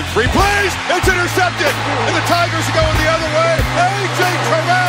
in three plays. It's intercepted. And the Tigers are going the other way. A.J. Terrell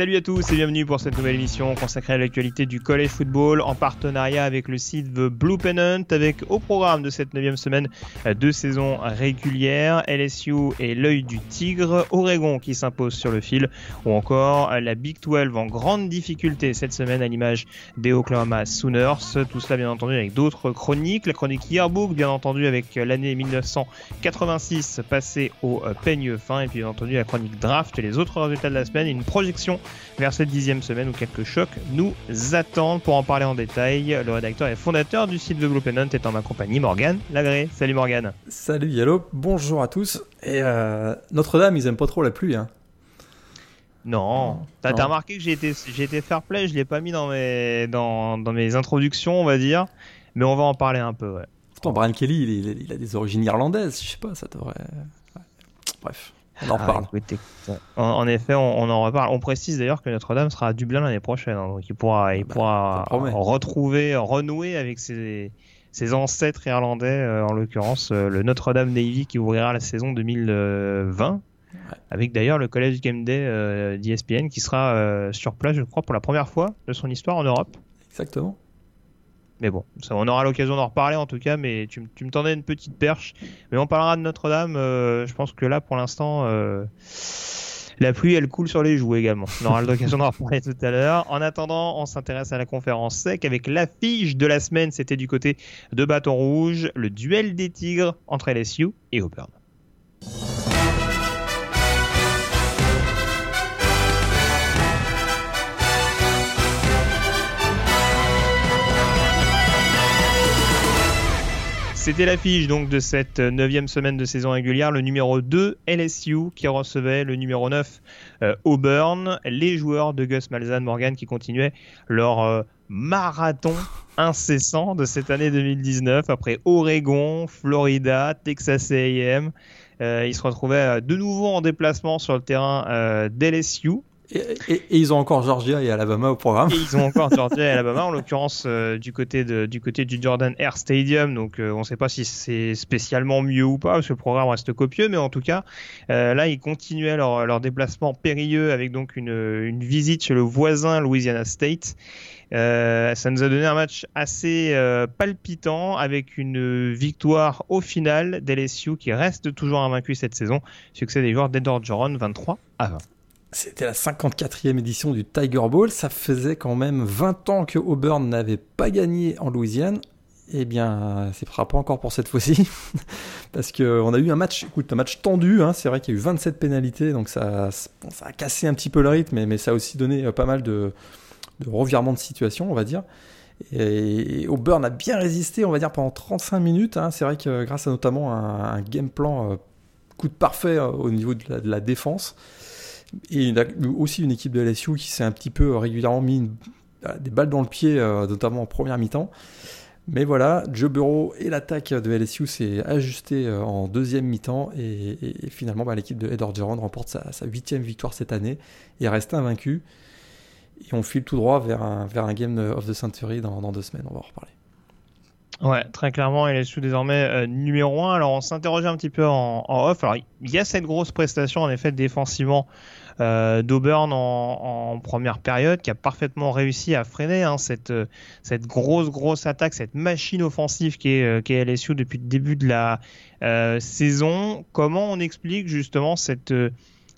Salut à tous et bienvenue pour cette nouvelle émission consacrée à l'actualité du college football en partenariat avec le site The Blue Pennant avec au programme de cette neuvième semaine deux saisons régulières, LSU et l'œil du tigre, Oregon qui s'impose sur le fil ou encore la Big 12 en grande difficulté cette semaine à l'image des Oklahoma Sooners. Tout cela bien entendu avec d'autres chroniques, la chronique Yearbook bien entendu avec l'année 1986 passée au peigne fin et puis bien entendu la chronique Draft et les autres résultats de la semaine une projection vers cette dixième semaine où quelques chocs nous attendent. Pour en parler en détail, le rédacteur et fondateur du site de Blue Pennant est en ma compagnie, Morgan Lagré. Salut Morgan. Salut Yallo, bonjour à tous. Et euh, Notre-Dame, ils aiment pas trop la pluie. Hein. Non, t'as remarqué que j'ai été, fair play, je l'ai pas mis dans mes, dans, dans, mes introductions, on va dire, mais on va en parler un peu. Ouais. Pourtant, Brian Kelly, il, il, il, a des origines irlandaises, je sais pas, ça devrait. Ouais. Bref. On en reparle. Ah, écoute, écoute. En, en, effet, on, on, en reparle. On précise d'ailleurs que Notre-Dame sera à Dublin l'année prochaine, hein, donc il pourra, il bah, pourra retrouver, renouer avec ses, ses ancêtres irlandais, euh, en l'occurrence euh, le Notre-Dame Navy qui ouvrira la saison 2020. Ouais. Avec d'ailleurs le College Game Day euh, d'ESPN qui sera euh, sur place, je crois, pour la première fois de son histoire en Europe. Exactement. Mais bon, on aura l'occasion d'en reparler en tout cas, mais tu, tu, me tendais une petite perche. Mais on parlera de Notre-Dame, euh, je pense que là pour l'instant, euh, la pluie elle coule sur les joues également. On aura l'occasion d'en reparler tout à l'heure. En attendant, on s'intéresse à la conférence sec avec l'affiche de la semaine, c'était du côté de Bâton Rouge, le duel des Tigres entre LSU et Auburn. C'était l'affiche donc de cette neuvième semaine de saison régulière, le numéro 2 LSU qui recevait le numéro 9 euh, Auburn, les joueurs de Gus Malzahn Morgan qui continuaient leur euh, marathon incessant de cette année 2019 après Oregon, Florida, Texas A&M. Euh, ils se retrouvaient de nouveau en déplacement sur le terrain euh, d'LSU et, ils ont encore Georgia et Alabama au programme. Et ils ont encore Georgia et Alabama, en l'occurrence euh, du côté du Jordan Air Stadium. Donc euh, on ne sait pas si c'est spécialement mieux ou pas, parce que le programme reste copieux, mais en tout cas euh, là ils continuaient leur, déplacement périlleux avec donc une, visite chez le voisin Louisiana State. Ça nous a donné un match assez palpitant avec une victoire au final d'LSU qui reste toujours invaincu cette saison. Succès des joueurs d'Edward Joron 23 à 20. C'était la 54e édition du Tiger Bowl. Ça faisait quand même 20 ans que Auburn n'avait pas gagné en Louisiane. Eh bien, c'est pas encore pour cette fois-ci. Parce qu'on a eu un match, écoute, un match tendu. Hein. C'est vrai qu'il y a eu 27 pénalités, donc ça, a cassé un petit peu le rythme, mais, ça a aussi donné pas mal de, revirements de situation, on va dire. Et, Auburn a bien résisté, on va dire, pendant 35 minutes. Hein. C'est vrai que grâce à notamment un, game plan euh, coup de parfait euh, au niveau de la défense. Et il y a aussi une équipe de LSU qui s'est un petit peu régulièrement mis une, des balles dans le pied, euh, notamment en première mi-temps. Mais voilà, Joe Burrow et l'attaque de LSU s'est ajusté euh, en deuxième mi-temps et, finalement bah, l'équipe de Ed Orgeron remporte sa, huitième victoire cette année et reste invaincue. Et on file tout droit vers un, game of the century dans, deux semaines, on va en reparler. Ouais, très clairement, sous désormais euh, numéro 1. Alors, on s'interrogeait un petit peu en, off. Alors, il y a cette grosse prestation, en effet, défensivement euh, d'Auburn en, première période, qui a parfaitement réussi à freiner hein, cette, cette grosse, grosse attaque, cette machine offensive qui est, euh, qui est LSU depuis le début de la euh, saison. Comment on explique justement cette euh,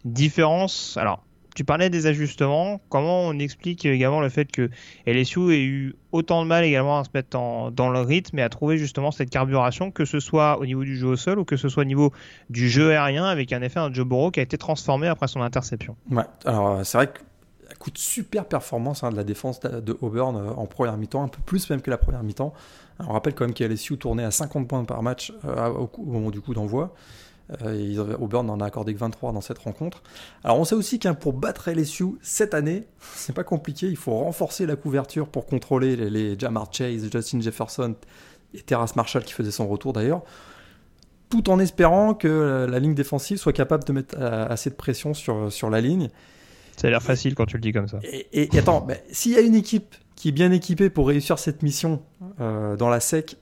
différence? Alors, tu parlais des ajustements. Comment on explique également le fait que LSU ait eu autant de mal également à se mettre dans le rythme et à trouver justement cette carburation, que ce soit au niveau du jeu au sol ou que ce soit au niveau du jeu aérien, avec un effet un Joe Burrow qui a été transformé après son interception. Alors c'est vrai que coup de super performance hein, de la défense de Auburn euh, en première mi-temps, un peu plus même que la première mi-temps. On rappelle quand même que LSU tournait à 50 points par match euh, au, moment du coup d'envoi. Euh, Auburn n'en a accordé que 23 dans cette rencontre. Alors on sait aussi qu'un pour battre LSU cette année, c'est pas compliqué, il faut renforcer la couverture pour contrôler les, Jamar Chase, Justin Jefferson et Terrace Marshall qui faisait son retour d'ailleurs, tout en espérant que la ligne défensive soit capable de mettre euh, assez de pression sur, sur la ligne. Ça a l'air facile quand tu le dis comme ça. Et, attends, s'il y a une équipe qui est bien équipée pour réussir cette mission euh, dans la SEC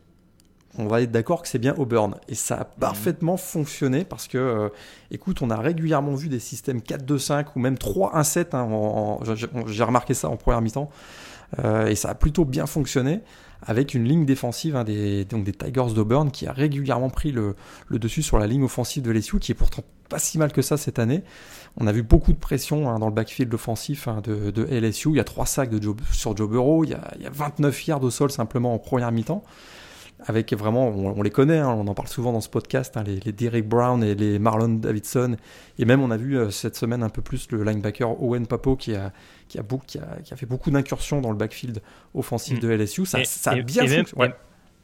on va être d'accord que c'est bien Auburn. Et ça a mhm. parfaitement fonctionné parce que, euh, écoute, on a régulièrement vu des systèmes 4-2-5 ou même 3-1-7. Hein, j'ai remarqué ça en première mi-temps. Euh, et ça a plutôt bien fonctionné avec une ligne défensive hein, des, donc des Tigers d'Auburn qui a régulièrement pris le, dessus sur la ligne offensive de LSU qui est pourtant pas si mal que ça cette année. On a vu beaucoup de pression hein, dans le backfield offensif de, LSU. Il y a 3 sacs de sur Joe Burrow, il y, a, il y a 29 yards au sol simplement en première mi-temps avec vraiment, on, les connaît, hein, on en parle souvent dans ce podcast, hein, les, Derek Brown et les Marlon Davidson, et même on a vu euh, cette semaine un peu plus le linebacker Owen Papo qui a, qui a, qui a, fait beaucoup d'incursions dans le backfield offensif mm. de LSU, ça, ça a bien fonctionné.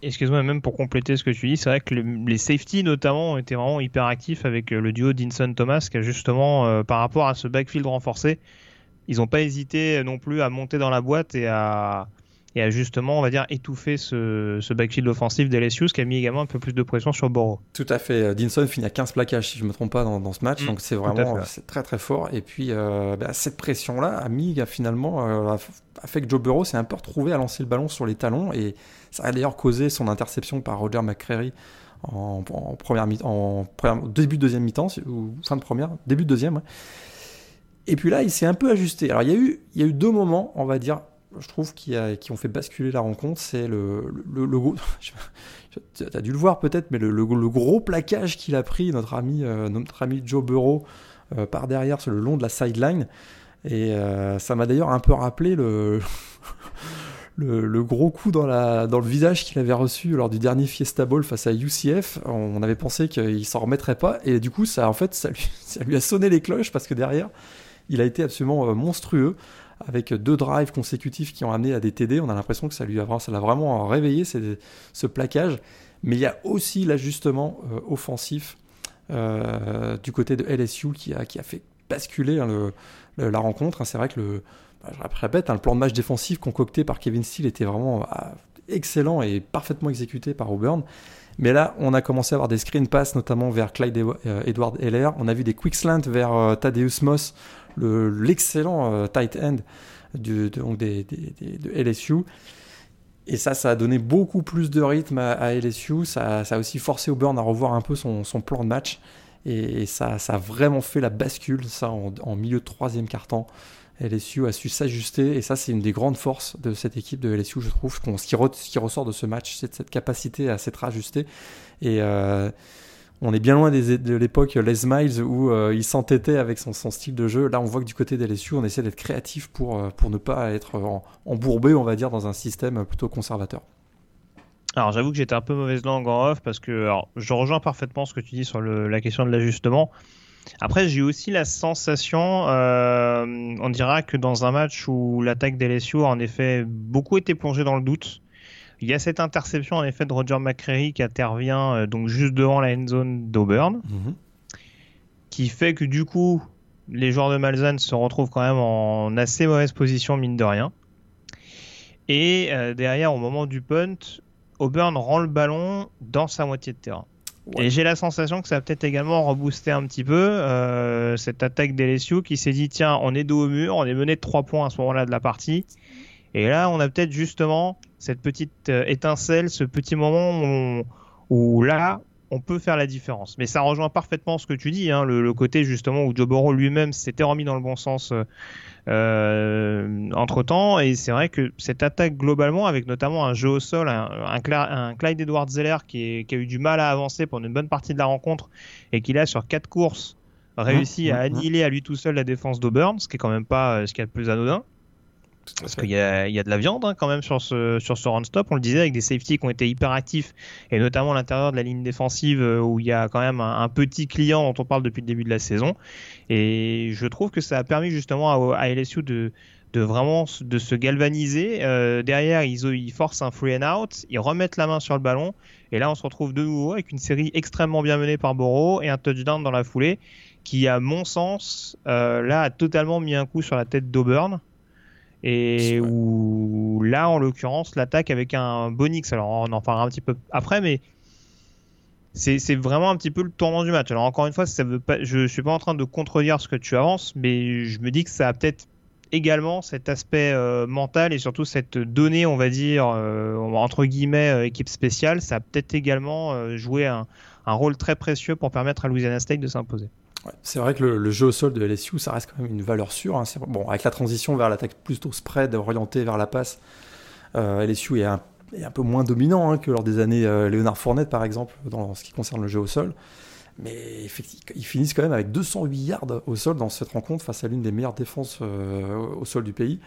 Excuse-moi, même pour compléter ce que tu dis, c'est vrai que les safety notamment ont été vraiment hyper actifs avec euh, le duo Dinson Thomas qui a justement, euh, par rapport à ce backfield renforcé, ils n'ont pas hésité non plus à monter dans la boîte et à, et a justement, on va dire, étouffé ce, ce backfield offensif d'LSU, ce qui a mis également un peu plus de pression sur Borough. Tout à fait. Euh, Dinson finit à 15 plaquages, si je ne me trompe pas, dans, dans ce match. Mm. donc c'est vraiment c'est très très fort. Et puis euh, bah, cette pression-là a mis finalement, euh, a fait que Joe Burrow s'est un peu retrouvé à lancer le ballon sur les talons. Et ça a d'ailleurs causé son interception par Roger McCreary en, première, en début de deuxième mi-temps, ou fin de première, début de deuxième. Et puis là, il s'est un peu ajusté. Alors il y, a eu, il y a eu deux moments, on va dire, je trouve, qui, a, qui ont fait basculer la rencontre, c'est le, le, le, tu as dû le voir peut-être, mais le, gros plaquage qu'il a pris, notre ami, euh, notre ami Joe Burrow, euh, par derrière, sur le long de la sideline. Et euh, ça m'a d'ailleurs un peu rappelé le, le, gros coup dans, la, dans le visage qu'il avait reçu lors du dernier Fiesta Bowl face à UCF. On avait pensé qu'il s'en remettrait pas. Et du coup, ça, en fait, ça lui a sonné les cloches parce que derrière, il a été absolument monstrueux avec deux drives consécutifs qui ont amené à des TD. On a l'impression que ça lui a, l'a vraiment réveillé ce plaquage. Mais il y a aussi l'ajustement euh, offensif euh, du côté de LSU qui a, qui a fait basculer hein, la rencontre. Hein. C'est vrai que le, bah, je répète, hein, le plan de match défensif concocté par Kevin Steele était vraiment ah, excellent et parfaitement exécuté par Auburn. Mais là, on a commencé à avoir des screen pass, notamment vers Clyde euh, Edward Heller. On a vu des quick slants vers Thaddeus Moss, l'excellent euh, tight end de, de, LSU. Et ça, ça a donné beaucoup plus de rythme à, LSU. Ça, ça, a aussi forcé Auburn à revoir un peu son, son plan de match. Et, ça, ça, a vraiment fait la bascule, ça, en, milieu de troisième quart-temps. LSU a su s'ajuster. Et ça, c'est une des grandes forces de cette équipe de LSU, je trouve. Ce qui, ressort de ce match, c'est cette capacité à s'être ajusté. Et. Euh, on est bien loin de l'époque Les Miles où euh, il s'entêtait avec son, style de jeu. Là, on voit que du côté des on essaie d'être créatif pour, euh, ne pas être embourbé, on va dire, dans un système plutôt conservateur. Alors j'avoue que j'étais un peu mauvaise langue en off parce que je rejoins parfaitement ce que tu dis sur la question de l'ajustement. Après, j'ai aussi la sensation, euh, on dira que dans un match où l'attaque des a en effet beaucoup été plongée dans le doute, il y a cette interception en effet de Roger McCreary qui intervient euh, donc juste devant la end zone d'Auburn, mhm. qui fait que du coup les joueurs de Malzahn se retrouvent quand même en assez mauvaise position mine de rien. Et euh, derrière, au moment du punt, Auburn rend le ballon dans sa moitié de terrain. Et j'ai la sensation que ça a peut-être également rebooster un petit peu euh, cette attaque d'LSU qui s'est dit tiens, on est dos au mur, on est mené de 3 points à ce moment-là de la partie. Et là, on a peut-être justement cette petite euh, étincelle, ce petit moment où, là, on peut faire la différence. Mais ça rejoint parfaitement ce que tu dis, hein, le, côté justement où Joe Burrow lui-même s'était remis dans le bon sens euh, euh, entre temps. Et c'est vrai que cette attaque globalement, avec notamment un jeu au sol, un, un, Clyde Edward Zeller qui, a eu du mal à avancer pendant une bonne partie de la rencontre et qui là sur quatre courses réussi mmh, à mmh. annihiler à lui tout seul la défense d'Auburn, ce qui est quand même pas ce qu'il y a de plus anodin. Parce qu'il y, y a, de la viande hein, quand même sur ce, sur ce run-stop. On le disait avec des safeties qui ont été hyper actifs et notamment à l'intérieur de la ligne défensive euh, où il y a quand même un, petit client dont on parle depuis le début de la saison. Et je trouve que ça a permis justement à, LSU de, de vraiment de se galvaniser. Euh, derrière, ils, ils, forcent un free and out, ils remettent la main sur le ballon, et là on se retrouve de nouveau avec une série extrêmement bien menée par Borough et un touchdown dans la foulée qui, à mon sens, euh, là a totalement mis un coup sur la tête d'Auburn. Et où là, en l'occurrence, l'attaque avec un Bonix, alors on en parlera un petit peu après, mais c'est vraiment un petit peu le tournant du match. Alors encore une fois, ça veut pas, je, ne suis pas en train de contredire ce que tu avances, mais je me dis que ça a peut-être également cet aspect euh, mental et surtout cette donnée, on va dire, euh, entre guillemets, euh, équipe spéciale, ça a peut-être également joué un, rôle très précieux pour permettre à Louisiana State de s'imposer. C'est vrai que le, jeu au sol de LSU, ça reste quand même une valeur sûre. Hein. Bon, avec la transition vers l'attaque plutôt spread orientée vers la passe, LSU est un, peu moins dominant hein, que lors des années Léonard Fournette, par exemple, dans ce qui concerne le jeu au sol. Mais effectivement, ils finissent quand même avec 208 yards au sol dans cette rencontre face à l'une des meilleures défenses euh, au sol du pays.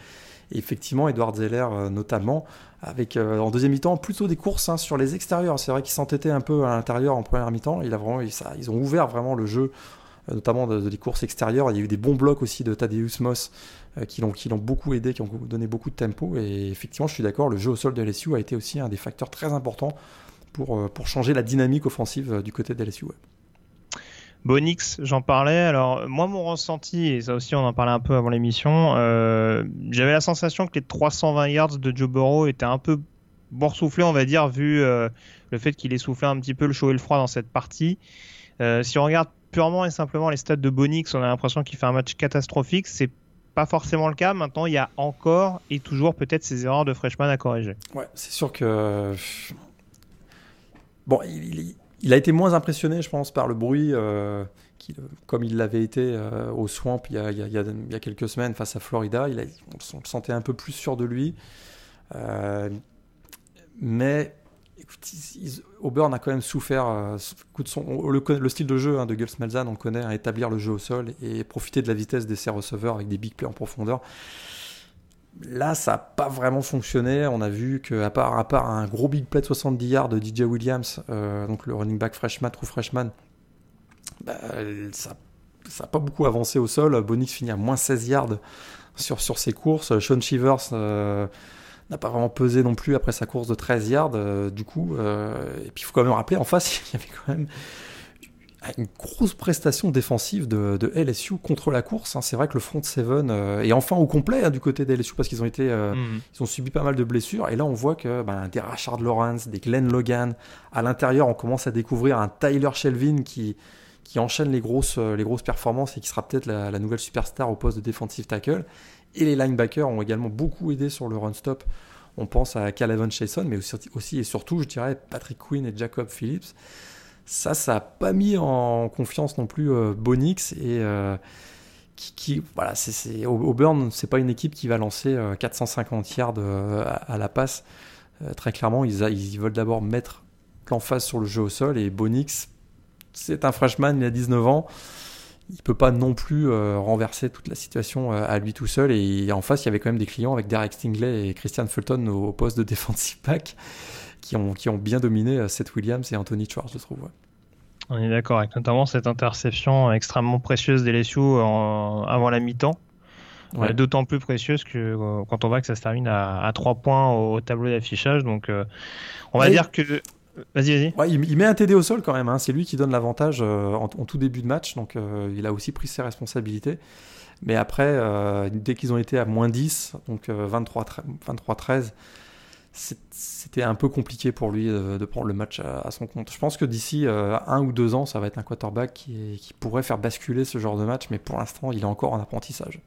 Et effectivement, Edward Zeller euh, notamment, avec euh, en deuxième mi-temps plutôt des courses hein, sur les extérieurs. C'est vrai qu'ils s'entêtaient un peu à l'intérieur en première mi-temps. Ils ont ouvert vraiment le jeu, notamment de, des courses extérieures. Il y a eu des bons blocs aussi de Tadeusz Moss l'ont qui l'ont beaucoup aidé, qui ont donné beaucoup de tempo. Et effectivement, je suis d'accord, le jeu au sol de LSU a été aussi un des facteurs très importants pour, pour changer la dynamique offensive du côté de LSU. Bonix, j'en parlais. Alors, moi, mon ressenti, et ça aussi, on en parlait un peu avant l'émission, euh, j'avais la sensation que les 320 yards de Joe Burrow étaient un peu boursouflés, on va dire, vu euh, le fait qu'il ait soufflé un petit peu le chaud et le froid dans cette partie. Euh, si on regarde purement et simplement les stats de Bonix, on a l'impression qu'il fait un match catastrophique. C'est pas forcément le cas. Maintenant, il y a encore et toujours peut-être ces erreurs de freshman à corriger. Ouais, c'est sûr que. Bon, il, a été moins impressionné, je pense, par le bruit, euh, comme il l'avait été euh, au Swamp il y, a, quelques semaines face à Florida. Il on le sentait un peu plus sûr de lui. Euh, mais Auburn a quand même souffert. le, style de jeu hein, de Gus Malzahn, on connaît, à établir le jeu au sol et profiter de la vitesse des ses receveurs avec des big plays en profondeur. Là, ça n'a pas vraiment fonctionné. On a vu qu'à part, à part un gros big play de 70 yards de DJ Williams, euh, donc le running back freshman, true freshman, bah, ça n'a pas beaucoup avancé au sol. Bonix finit à moins 16 yards sur, sur ses courses. Sean Shivers euh, n'a pas vraiment pesé non plus après sa course de 13 yards. Euh, du coup, et puis il faut quand même rappeler, en face, il y avait quand même une grosse prestation défensive de, LSU contre la course. Hein. C'est vrai que le front seven euh, est enfin au complet hein, du côté des LSU parce qu'ils ont été, euh, mhm. ils ont subi pas mal de blessures. Et là, on voit que ben, des Rashard Lawrence, des Glenn Logan, à l'intérieur, on commence à découvrir un Tyler Shelvin qui qui enchaîne les grosses, euh, les grosses performances et qui sera peut-être la, nouvelle superstar au poste de defensive tackle. Et les linebackers ont également beaucoup aidé sur le run stop. On pense à Calvin Chason, mais aussi, et surtout, je dirais, Patrick Quinn et Jacob Phillips ça, ça n'a pas mis en confiance non plus euh, Bonix et euh, qui, voilà, c'est Auburn, c'est pas une équipe qui va lancer 450 euh, yards à, la passe. très clairement, ils, ils veulent d'abord mettre l'emphase sur le jeu au sol et Bonix, c'est un freshman, il a 19 ans. Il peut pas non plus renverser toute la situation à lui tout seul. Et en face, il y avait quand même des clients avec Derek Stingley et Christian Fulton au, poste de defensive back qui ont, qui ont bien dominé euh, Seth Williams et Anthony Schwartz, je trouve. On est d'accord avec notamment cette interception extrêmement précieuse d'LSU avant la mi-temps. Ouais. D'autant plus précieuse que euh, quand on voit que ça se termine à, à 3 points au, tableau d'affichage. Donc, euh, on va dire que. Vas-y, vas-y. Il, met un TD au sol quand même. Hein. C'est lui qui donne l'avantage en, tout début de match. Donc, il a aussi pris ses responsabilités. Mais après, dès qu'ils ont été à moins 10, donc 23-13, c'était un peu compliqué pour lui de, prendre le match à, son compte. Je pense que d'ici euh, un ou deux ans, ça va être un quarterback qui, qui, pourrait faire basculer ce genre de match, mais pour l'instant, il est encore en apprentissage.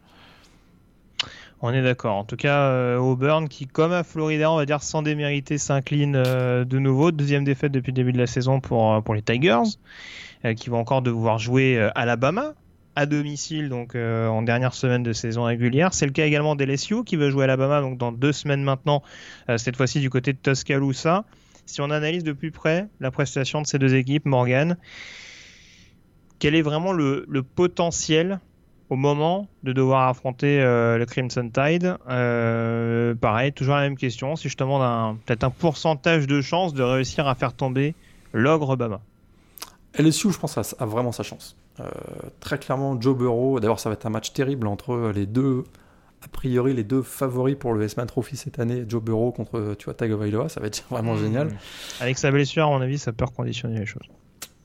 On est d'accord. En tout cas, euh, Auburn qui, comme à Florida, on va dire sans démériter, s'incline euh, de nouveau. Deuxième défaite depuis le début de la saison pour, pour les Tigers, qui vont encore devoir jouer Alabama à domicile donc euh, en dernière semaine de saison régulière. C'est le cas également d'LSU qui veut jouer à Alabama donc dans deux semaines maintenant, euh, cette fois-ci du côté de Tuscaloosa. Si on analyse de plus près la prestation de ces deux équipes, Morgan, quel est vraiment le, potentiel au moment de devoir affronter euh, le Crimson Tide Pareil, toujours la même question. Si je te demande peut-être un pourcentage de chance de réussir à faire tomber l'ogre Bama LSU, je pense, a vraiment sa chance. Euh, très clairement, Joe Burrow, d'abord ça va être un match terrible entre les deux a priori les deux favoris pour le S-Man Trophy cette année, Joe Burrow contre tu vois, Tagovailoa, ça va être vraiment génial. Avec sa blessure, à mon avis, ça peut reconditionner les choses.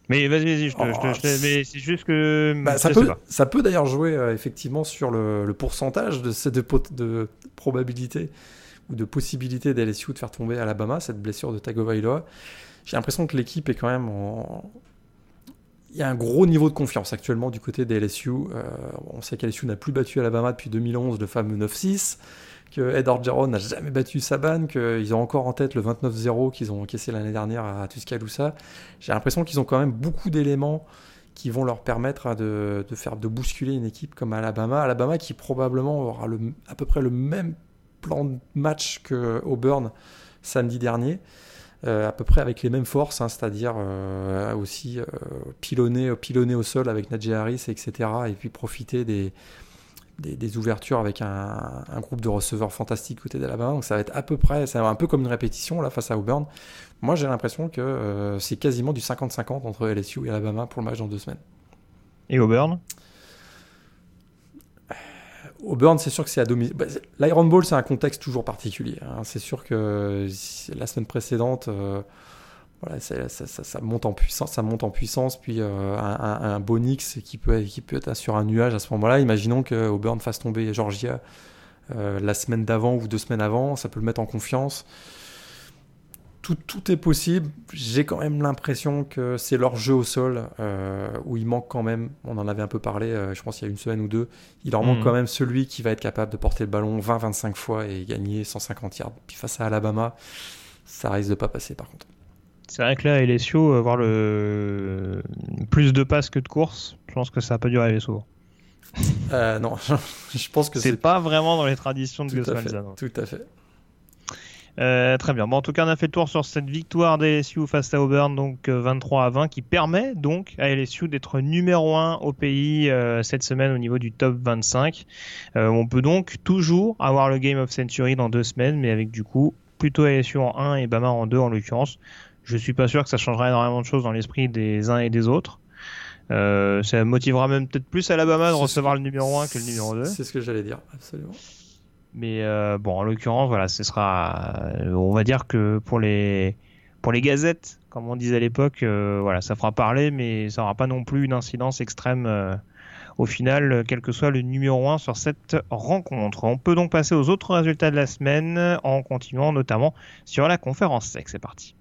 Mais vas-y, vas-y, je te, je te- je te- mais c'est juste que. Bah, ça, peut, ça peut d'ailleurs jouer euh, effectivement sur le, le pourcentage de, ces- de probabilité ou de possibilité d'LSU de faire tomber Alabama, cette blessure de Tagovailoa. J'ai l'impression que l'équipe est quand même en... Il y a un gros niveau de confiance actuellement du côté des LSU. Euh, on sait qu'LSU n'a plus battu Alabama depuis 2011, le fameux 9-6, que Ed Orgeron n'a jamais battu Saban, qu'ils ont encore en tête le 29-0 qu'ils ont encaissé l'année dernière à Tuscaloosa. J'ai l'impression qu'ils ont quand même beaucoup d'éléments qui vont leur permettre de, de faire de bousculer une équipe comme Alabama. Alabama qui probablement aura le, à peu près le même plan de match que Auburn samedi dernier, euh, à peu près avec les mêmes forces, hein, c'est-à-dire euh, aussi euh, pilonner, pilonner au sol avec Najee Harris, etc. Et puis profiter des, des, des ouvertures avec un, un groupe de receveurs fantastiques côté d'Alabama. Donc ça va être à peu près, c'est un peu comme une répétition là face à Auburn. Moi j'ai l'impression que euh, c'est quasiment du 50-50 entre LSU et Alabama pour le match dans deux semaines. Et Auburn? Auburn, c'est sûr que c'est à domicile. Bah, L'Iron Bowl, c'est un contexte toujours particulier. hein. C'est sûr que la semaine précédente, euh, voilà, ça, ça- ça monte en puissance, ça monte en puissance, puis euh, un, un, Bonix qui peut, qui peut être sur un nuage à ce moment-là. Imaginons que Auburn fasse tomber Georgia euh, la semaine d'avant ou deux semaines avant, ça peut le mettre en confiance. Tout, tout est possible. J'ai quand même l'impression que c'est leur jeu au sol euh, où il manque quand même. On en avait un peu parlé, je pense il y a une semaine ou deux. Il leur manque Mhm. quand même celui qui va être capable de porter le ballon 20-25 fois et gagner 150 yards. Puis face à Alabama, ça risque de pas passer par contre. C'est vrai que là, LSU, avoir le plus de passes que de courses, je pense que ça n'a pas dû arriver souvent. Euh, non, je pense que C'est pas vraiment dans les traditions de Gus. Malzahn. Tout à fait. Euh, très bien. Bon, en tout cas, on a fait le tour sur cette victoire d'LSU face à Auburn, donc euh, 23 à 20, qui permet donc à LSU d'être numéro 1 au pays euh, cette semaine au niveau du top 25. Euh, on peut donc toujours avoir le Game of Century dans deux semaines, mais avec du coup plutôt LSU en 1 et Bama en 2 en l'occurrence. Je suis pas sûr que ça changera énormément de choses dans l'esprit des uns et des autres. Euh, ça motivera même peut-être plus Alabama de recevoir le numéro 1 que le numéro 2. C'est ce que j'allais dire, absolument. Mais euh, bon, en l'occurrence, voilà, ce sera, euh, on va dire que pour les pour les gazettes, comme on disait à l'époque, euh, voilà, ça fera parler, mais ça n'aura pas non plus une incidence extrême au final, quel que soit le numéro 1 sur cette rencontre. On peut donc passer aux autres résultats de la semaine en continuant notamment sur la conférence sec. C'est parti.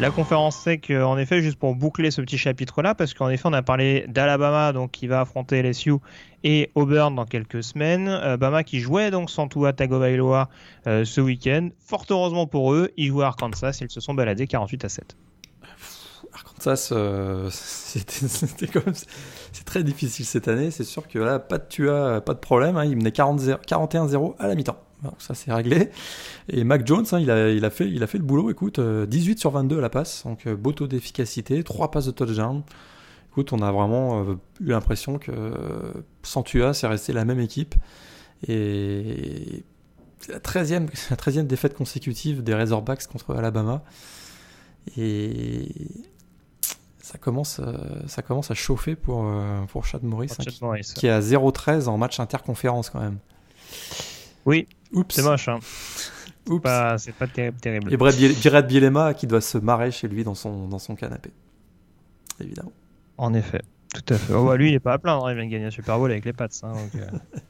La conférence sec, euh, en effet, juste pour boucler ce petit chapitre-là, parce qu'en effet, on a parlé d'Alabama, donc qui va affronter LSU et Auburn dans quelques semaines. Euh, Bama qui jouait donc sans Tua Tagovailoa euh, ce week-end. Fort heureusement pour eux, ils jouaient à Arkansas, ils se sont baladés 48 à 7. Arkansas, euh, c'est très difficile cette année. C'est sûr que là, pas de Tua, pas de problème. hein. Il menait 40 41-0 à la mi-temps. Donc ça, c'est réglé. Et Mac Jones, hein, il, a, il, a fait, il a fait le boulot. Écoute, euh, 18 sur 22 à la passe. Donc, euh, beau taux d'efficacité. 3 passes de touchdown. Écoute, on a vraiment euh, eu l'impression que euh, sans Tua, c'est resté la même équipe. Et c'est la 13e, la 13e défaite consécutive des Razorbacks contre Alabama. Et ça commence, euh, ça commence à chauffer pour, euh, pour Chad Morris, hein, Chad qui, Morris. qui est à 0-13 en match interconférence quand même. Oui, Oups. c'est moche, hein. Oups. Pas- c'est pas terrible. terrible. Et Brad, Bielema qui doit se marrer chez lui dans son, dans son canapé. Évidemment. En effet, tout à fait. Oh, bah, lui, il est pas à plaindre, il vient de gagner un Super Bowl avec les Pats. hein, donc, euh,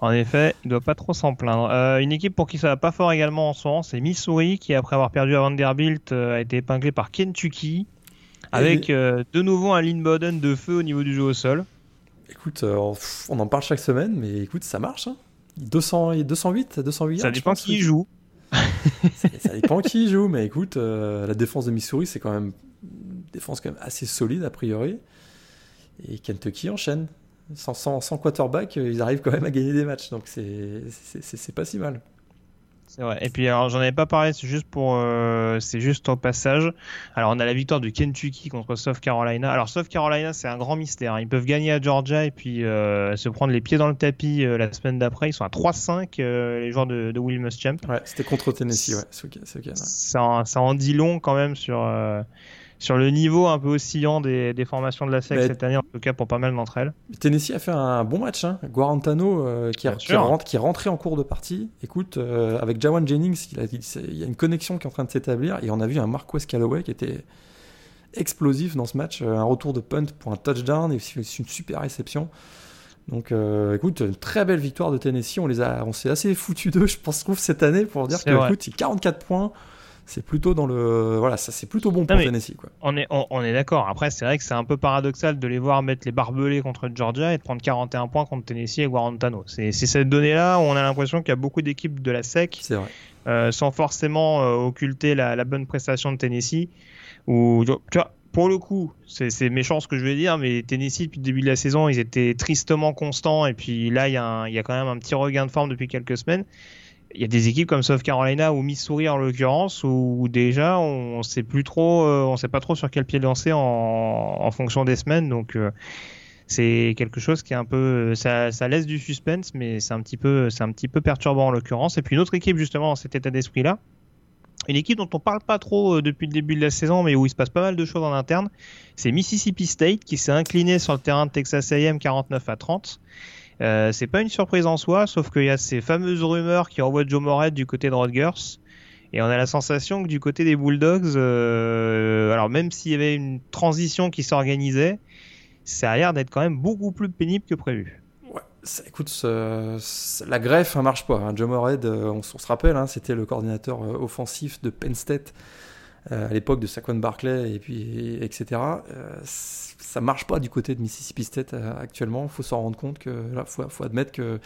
En effet, il doit pas trop s'en plaindre. Euh, une équipe pour qui ça va pas fort également en ce moment, c'est Missouri, qui après avoir perdu à Vanderbilt euh, a été épinglé par Kentucky, avec euh, de nouveau un Lynn Bowden de feu au niveau du jeu au sol. Écoute, euh, on on en parle chaque semaine, mais écoute, ça marche. hein. 200, et 208, 208 Ça dépend qui joue. Ça, ça dépend qui joue, mais écoute, euh, la défense de Missouri, c'est quand même une défense quand même assez solide a priori. Et Kentucky enchaîne. Sans, sans, sans quarterback, euh, ils arrivent quand même à gagner des matchs, donc c'est pas si mal. C'est vrai. Et puis alors j'en avais pas parlé, c'est juste pour, euh, c'est juste au passage. Alors on a la victoire de Kentucky contre South Carolina. Alors South Carolina c'est un grand mystère. Hein. Ils peuvent gagner à Georgia et puis euh, se prendre les pieds dans le tapis euh, la semaine d'après. Ils sont à 3-5 les joueurs de, de Will Muschamp. Ouais, c'était contre Tennessee. Ouais, c'est. Ça, ça en dit long quand même sur sur le niveau un peu oscillant des, des formations de la SEC cette année, en tout cas pour pas mal d'entre elles. Tennessee a fait un bon match. Hein. Guarantano euh, qui, qui, rentre, qui est rentré en cours de partie. Écoute, euh, avec Jawan Jennings, il, a, il, y a une connexion qui est en train de s'établir. Et on a vu un Marquez Callaway qui était explosif dans ce match. Euh, un retour de punt pour un touchdown et aussi une super réception. Donc, euh, écoute, une très belle victoire de Tennessee. On les a, on s'est assez foutu d'eux, je pense, trouve cette année pour dire que, écoute, 44 points c'est plutôt dans le voilà ça c'est plutôt bon pour Tennessee quoi. On est on, est d'accord. Après c'est vrai que c'est un peu paradoxal de les voir mettre les barbelés contre Georgia et de prendre 41 points contre Tennessee et Guarantano. C'est cette donnée là où on a l'impression qu'il y a beaucoup d'équipes de la SEC euh, sans forcément euh, occulter la, la, bonne prestation de Tennessee. Ou tu vois pour le coup, c'est méchant ce que je vais dire, mais Tennessee, depuis le début de la saison, ils étaient tristement constants. Et puis là, il y a quand même un petit regain de forme depuis quelques semaines il y a des équipes comme South Carolina ou Missouri en l'occurrence où déjà on sait plus trop, euh, on sait pas trop sur quel pied lancer en, en fonction des semaines. Donc euh, c'est quelque chose qui est un peu, ça, ça laisse du suspense, mais c'est un petit peu, c'est un petit peu perturbant en l'occurrence. Et puis une autre équipe justement dans cet état d'esprit là, une équipe dont on parle pas trop euh, depuis le début de la saison, mais où il se passe pas mal de choses en interne, c'est Mississippi State qui s'est incliné sur le terrain de Texas A&M 49 à 30. Euh, c'est pas une surprise en soi, sauf qu'il y a ces fameuses rumeurs qui envoient Joe Moret du côté de Rutgers. Et on a la sensation que du côté des Bulldogs, euh, alors même s'il y avait une transition qui s'organisait, ça a l'air d'être quand même beaucoup plus pénible que prévu. Ouais, ça, écoute, la greffe ne marche pas. Hein. Joe Moret, euh, on, se rappelle, hein, c'était le coordinateur offensif de Penn State à l'époque de Saquon Barclay et puis etc ça marche pas du côté de Mississippi State euh, actuellement. Il faut s'en rendre compte que là, faut, admettre que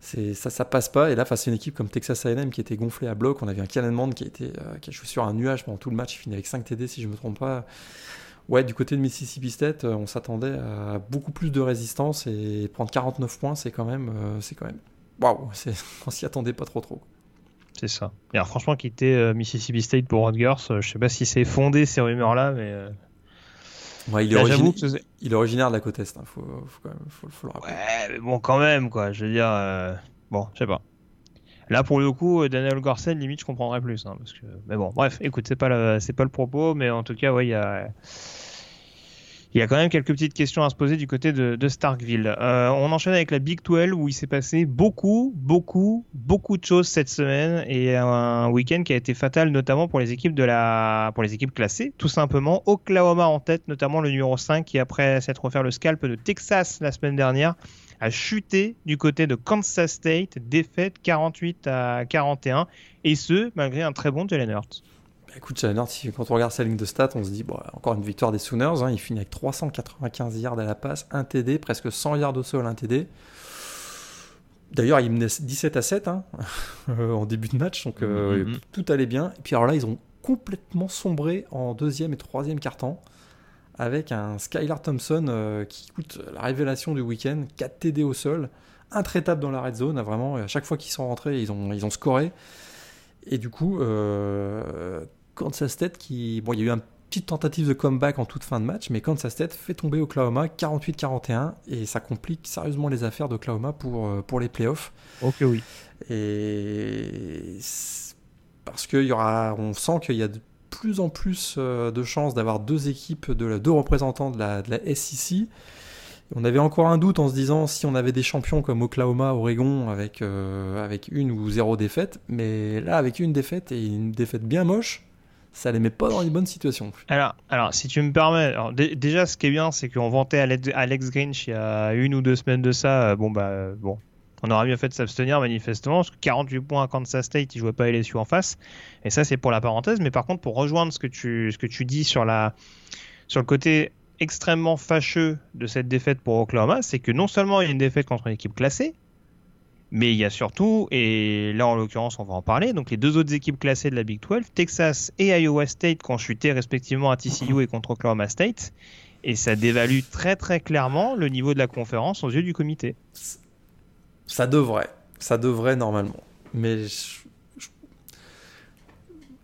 ça, ça passe pas. Et là, face à une équipe comme Texas A&M qui était gonflée à bloc, on avait un Canon qui, était, euh, qui a joué sur un nuage pendant tout le match. Il finit avec 5 TD si je me trompe pas. Ouais, du côté de Mississippi State, euh, on s'attendait à beaucoup plus de résistance et prendre 49 points, c'est quand même, c'est quand même, waouh, on s'y attendait pas trop trop. C'est ça. Et alors franchement, quitter Mississippi State pour Rutgers, je sais pas si c'est fondé ces rumeurs-là, mais il, est il, est originaire de la côte Est, hein. faut, faut, faut, faut, le rappeler. Ouais, mais bon, quand même, quoi. Je veux dire, euh... bon, je sais pas. Là, pour le coup, euh, Daniel Gorsen, limite, je comprendrais plus. Hein, parce que... Mais bon, bref, écoute, c'est pas, le... pas le propos, mais en tout cas, ouais, il y a il y a quand même quelques petites questions à se poser du côté de, Starkville. Euh, on enchaîne avec la Big 12 où il s'est passé beaucoup, beaucoup, beaucoup de choses cette semaine et un week-end qui a été fatal notamment pour les équipes de la, pour les équipes classées, tout simplement. Oklahoma en tête, notamment le numéro 5 qui après s'être offert le scalp de Texas la semaine dernière a chuté du côté de Kansas State, défaite 48 à 41 et ce malgré un très bon Jalen Hurts. Écoute, quand on regarde sa ligne de stats, on se dit, bon, encore une victoire des Sooners. Hein, il finit avec 395 yards à la passe, 1 TD, presque 100 yards au sol, 1 TD. D'ailleurs, il menait 17 à 7 hein, en début de match, donc euh, mm-hmm. tout allait bien. Et puis alors là, ils ont complètement sombré en deuxième et troisième quart-temps avec un Skylar Thompson euh, qui coûte la révélation du week-end, 4 TD au sol, intraitable dans la red zone. Vraiment, à chaque fois qu'ils sont rentrés, ils ont, ils ont scoré. Et du coup, euh, Kansas State qui. Bon, il y a eu une petite tentative de comeback en toute fin de match, mais Kansas State fait tomber Oklahoma 48-41 et ça complique sérieusement les affaires d'Oklahoma pour, euh, pour les playoffs. Ok, oui. Et. Parce qu'il y aura. On sent qu'il y a de plus en plus euh, de chances d'avoir deux équipes, de la, deux représentants de la, de la SEC. On avait encore un doute en se disant si on avait des champions comme Oklahoma, Oregon avec, euh, avec une ou zéro défaite, mais là avec une défaite et une défaite bien moche, ça les met pas dans les bonnes situations. Alors, alors si tu me permets, déjà ce qui est bien, c'est qu'on vantait Alex Grinch il y a une ou deux semaines de ça. Euh, bon bah euh, bon, on aurait mieux fait de s'abstenir manifestement, parce que 48 points à Kansas State, il jouait pas LSU en face. Et ça c'est pour la parenthèse, mais par contre pour rejoindre ce que tu ce que tu dis sur la sur le côté extrêmement fâcheux de cette défaite pour Oklahoma, c'est que non seulement il y a une défaite contre une équipe classée, mais il y a surtout, et là en l'occurrence on va en parler, donc les deux autres équipes classées de la Big 12, Texas et Iowa State qui ont chuté respectivement à TCU et contre Oklahoma State, et ça dévalue très très clairement le niveau de la conférence aux yeux du comité. Ça devrait, ça devrait normalement, mais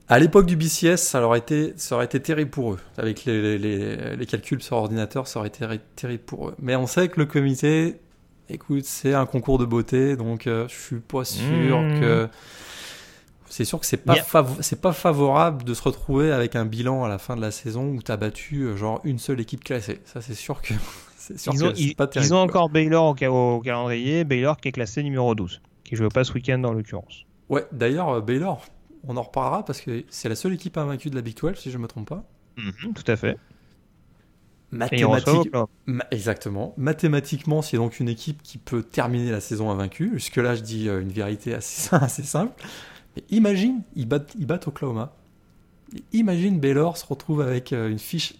À l'époque du BCS, ça aurait été, ça aurait été terrible pour eux. Avec les, calculs sur ordinateur, ça aurait été terrible pour eux. Mais on sait que le comité, écoute, c'est un concours de beauté, donc euh, je suis pas sûr mmh. que. C'est sûr que c'est pas, pas favorable de se retrouver avec un bilan à la fin de la saison où tu as battu euh, genre une seule équipe classée. Ça, c'est sûr que sûr ils, ont, pas terrible, ils ont encore Baylor au, au, calendrier, Baylor qui est classé numéro 12, qui joue pas ce week-end en l'occurrence. Ouais, d'ailleurs, euh, Baylor, on en reparlera parce que c'est la seule équipe invaincue de la Big 12, si je ne me trompe pas. Mhm, tout à fait. Exactement. Mathématiquement, c'est donc une équipe qui peut terminer la saison invaincue. Jusque-là, je dis euh, une vérité assez, assez simple. Mais imagine, ils battent, ils battent Oklahoma. imagine Baylor se retrouve avec euh, une fiche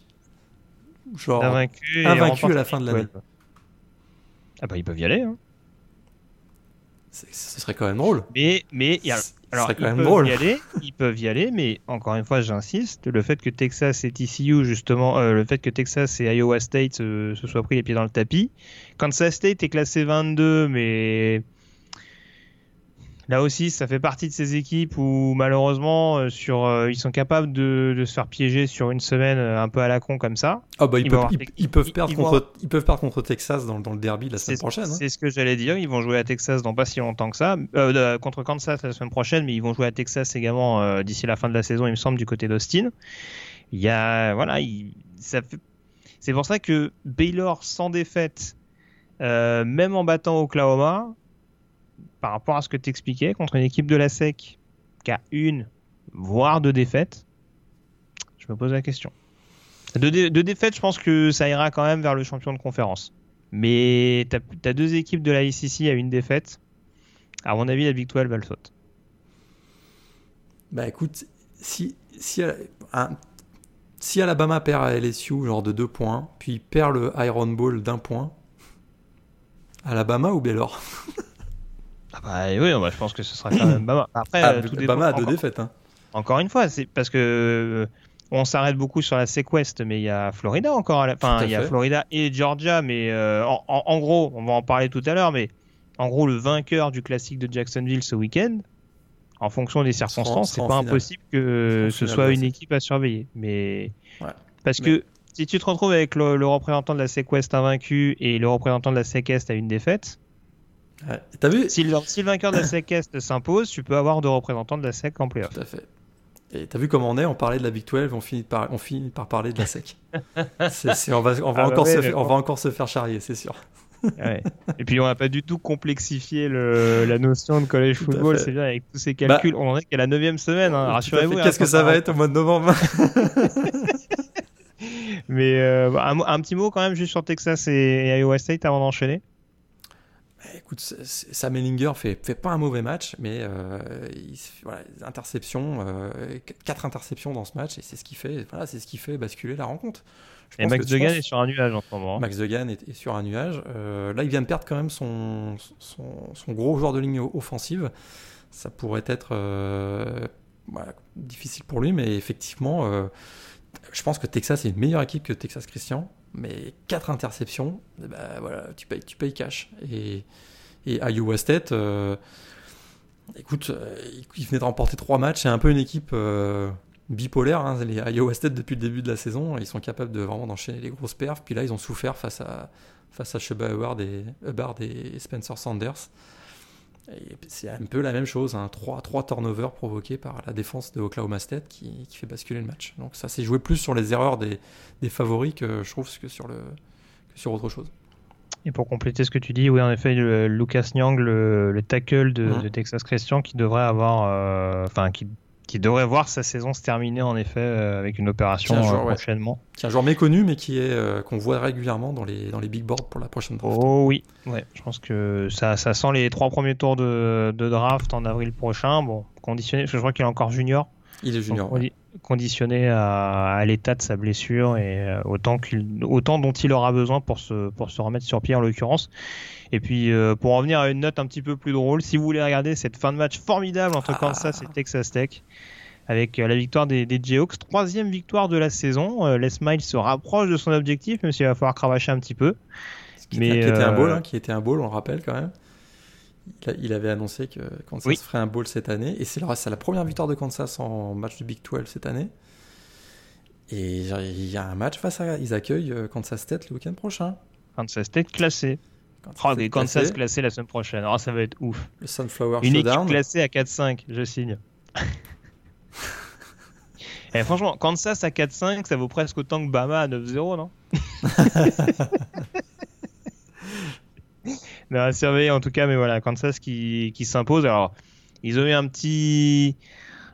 genre invaincu, à la fin de l'année. Ah bah ils peuvent y aller. Hein. Ce serait quand même drôle. Mais, mais alors, ils peuvent drôle. y aller, ils peuvent y aller, mais encore une fois, j'insiste, le fait que Texas et TCU, justement, euh, le fait que Texas et Iowa State euh, se soient pris les pieds dans le tapis. Kansas State est classé 22, mais Là aussi, ça fait partie de ces équipes où malheureusement, euh, sur, euh, ils sont capables de, de, se faire piéger sur une semaine euh, un peu à la con comme ça. Ah bah ils, peuvent, ils, peuvent, perdre contre, ils peuvent perdre contre Texas dans, dans le derby la semaine prochaine. Hein. C'est ce que j'allais dire. Ils vont jouer à Texas dans pas si longtemps que ça. Euh, contre Kansas la semaine prochaine, mais ils vont jouer à Texas également d'ici la fin de la saison, il me semble, du côté d'Austin. Il y a voilà, ça fait... c'est pour ça que Baylor sans défaite, même en battant Oklahoma, par rapport à ce que tu expliquais, contre une équipe de la SEC qui a une, voire deux défaites, je me pose la question. Deux, défaites, je pense que ça ira quand même vers le champion de conférence. Mais tu as, deux équipes de la ICC à une défaite. À mon avis, la 12 elle saute. Bah écoute, si Alabama perd à LSU, genre de deux points, puis perd le Iron Ball d'un point, Alabama ou Baylor? Ah bah oui, bah, je pense que ce sera quand même Bama. Après, ah, tout Bama a deux défaites. Hein. Encore une fois, c'est parce que euh, on s'arrête beaucoup sur la Sequest, mais il y a Florida encore. Enfin, il y a Florida et Georgia, mais euh, en, gros, on va en parler tout à l'heure, mais en gros, le vainqueur du classique de Jacksonville ce week-end, en fonction des circonstances, c'est pas impossible que ce soit une équipe à surveiller. Mais parce que si tu te retrouves avec le, représentant de la Sequest invaincu et le représentant de la Sequest à une défaite, T'as vu si le, si le, vainqueur de la SEC Est s'impose, tu peux avoir deux représentants de la SEC en playoff. Tout à fait. Et t'as vu comment on est? On parlait de la Big 12, on finit par, on finit par parler de la SEC. on va, on va, ah encore, bah se, on va encore se faire charrier, c'est sûr. Et puis on n'a pas du tout complexifié le, la notion de college football, c'est bien avec tous ces calculs. Bah, on en est qu'à la 9 semaine, hein, rassurez-vous. Qu'est-ce que ça va être au mois de novembre? Mais euh, un, petit mot quand même juste sur Texas et Iowa State avant d'enchaîner. Eh, écoute, Sam Ellinger fait, fait pas un mauvais match, mais euh, voilà, interception, euh, quatre interceptions dans ce match, et c'est ce qui fait, voilà, c'est ce qui fait basculer la rencontre. et Max Degan est sur un nuage en ce moment. Hein. Max Degan est, sur un nuage. Euh, là, il vient de perdre quand même son, son, son, gros joueur de ligne offensive. Ça pourrait être voilà, difficile pour lui, mais effectivement, je pense que Texas est une meilleure équipe que Texas Christian mais 4 interceptions, eh ben, voilà, tu payes, tu payes cash. Et, et Iowa State, euh, écoute, euh, il venait de remporter 3 matchs, c'est un peu une équipe euh, bipolaire. Hein, les Iowa State, depuis le début de la saison, ils sont capables de vraiment d'enchaîner les grosses perfs. Puis là, ils ont souffert face à, face à Sheba et, Hubbard et Spencer Sanders. C'est un peu la même chose, hein, trois, trois turnovers provoqués par la défense de Oklahoma State qui, qui fait basculer le match. Donc ça s'est joué plus sur les erreurs des, des, favoris que je trouve que sur, le, que sur autre chose. Et pour compléter ce que tu dis, oui, en effet, Lucas Nyang, le, tackle de, mmh. de, Texas Christian, qui devrait avoir, euh, enfin, qui qui devrait voir sa saison se terminer en effet euh, avec une opération euh, prochainement. Qui est un joueur méconnu mais qui est euh, qu'on voit régulièrement dans les dans les big boards pour la prochaine draft. Oh oui, ouais, je pense que ça, ça sent les trois premiers tours de, de draft en avril prochain. Bon, conditionné, parce que je crois qu'il est encore junior. Il est junior. Conditionné à, à l'état de sa blessure et autant qu'il autant dont il aura besoin pour se pour se remettre sur pied en l'occurrence. Et puis pour en venir à une note un petit peu plus drôle, si vous voulez regarder cette fin de match formidable entre ah. Kansas et Texas Tech, avec euh, la victoire des, des Jayhawks, troisième victoire de la saison. Euh, Les Smiles se rapproche de son objectif, même s'il va falloir cravacher un petit peu. Qui, Mais, était, qui était un euh, ball, hein, qui était un ball, on le rappelle quand même. il, avait annoncé que Kansas ferait un bowl cette année. Et c'est la première victoire de Kansas en match de Big 12 cette année. Et il y a un match face à. Ils accueillent euh, Kansas State le week-end prochain. Kansas State classé. Kansas, oh, Kansas classé. la semaine prochaine. Oh, ça va être ouf. Le Sunflower Une Showdown. équipe classée à 4-5, je signe. Et eh, franchement, Kansas à 4-5, ça vaut presque autant que Bama à 9-0, non? Non, à surveiller en tout cas, mais voilà, Kansas qui, qui s'impose. Alors, ils ont eu un petit,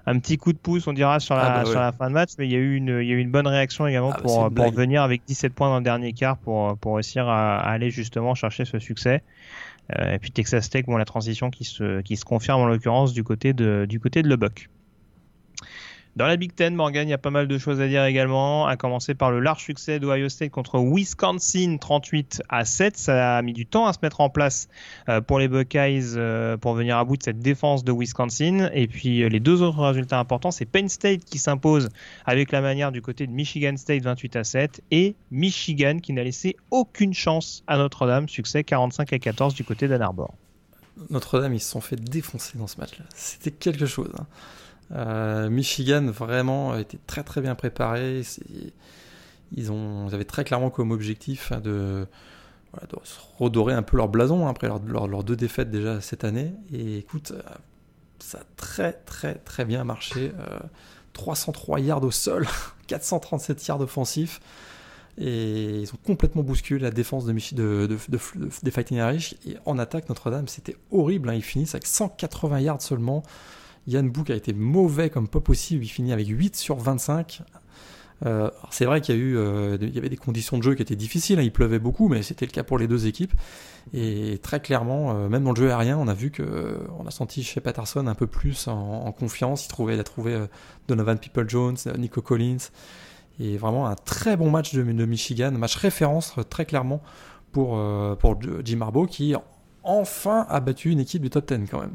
un petit coup de pouce, on dira, sur la, ah bah sur la fin de match, mais il y, a eu une, il y a eu une bonne réaction également ah bah pour, pour venir avec 17 points dans le dernier quart pour, pour réussir à, aller justement chercher ce succès. Euh, et puis Texas Tech, bon, la transition qui se, qui se confirme en l'occurrence du côté de, du côté de Lubbock. Dans la Big Ten, Morgan, il y a pas mal de choses à dire également, à commencer par le large succès d'Ohio State contre Wisconsin 38 à 7. Ça a mis du temps à se mettre en place euh, pour les Buckeyes euh, pour venir à bout de cette défense de Wisconsin. Et puis euh, les deux autres résultats importants, c'est Penn State qui s'impose avec la manière du côté de Michigan State 28 à 7 et Michigan qui n'a laissé aucune chance à Notre-Dame, succès 45 à 14 du côté d'Ann Arbor. Notre-Dame, ils se sont fait défoncer dans ce match-là. C'était quelque chose. Hein. Euh, Michigan vraiment était très très bien préparé. Ils, ont, avaient très clairement comme objectif hein, de, redorer un peu leur blason hein, après leurs deux défaites déjà cette année. Et écoute, euh, ça a très très très bien marché. 303 euh, yards au sol, 437 yards offensifs. Et ils ont complètement bousculé la défense de, de, des Fighting Irish. Et en attaque, Notre-Dame, c'était horrible. Hein. Ils finissent avec 180 yards seulement. Yann Book a été mauvais comme pas possible, il finit avec 8 sur 25. Euh, c'est vrai qu'il y, a eu, euh, avait des conditions de jeu qui étaient difficiles, hein. il pleuvait beaucoup, mais c'était le cas pour les deux équipes. Et très clairement, euh, même dans le jeu aérien, on a vu que on a senti chez Patterson un peu plus en, confiance. Il, trouvait, il a trouvé Donovan People-Jones, Nico Collins, et vraiment un très bon match de, Michigan, match référence très clairement pour, pour Jim Harbaugh qui enfin a battu une équipe du top 10 quand même.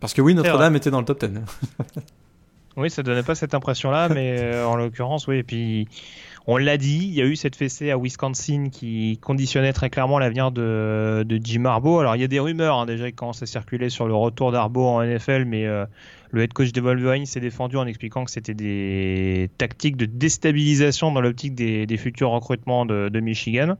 Parce que oui, Notre-Dame était dans le top 10. oui, ça donnait pas cette impression-là, mais euh, en l'occurrence, oui. Et puis, on l'a dit, il y a eu cette fessée à Wisconsin qui conditionnait très clairement l'avenir de, de, Jim Harbaugh. Alors, il y a des rumeurs hein, déjà qui commencent à circuler sur le retour d'Harbaugh en NFL, mais euh, le head coach des Wolverines s'est défendu en expliquant que c'était des tactiques de déstabilisation dans l'optique des, des, futurs recrutements de, de Michigan.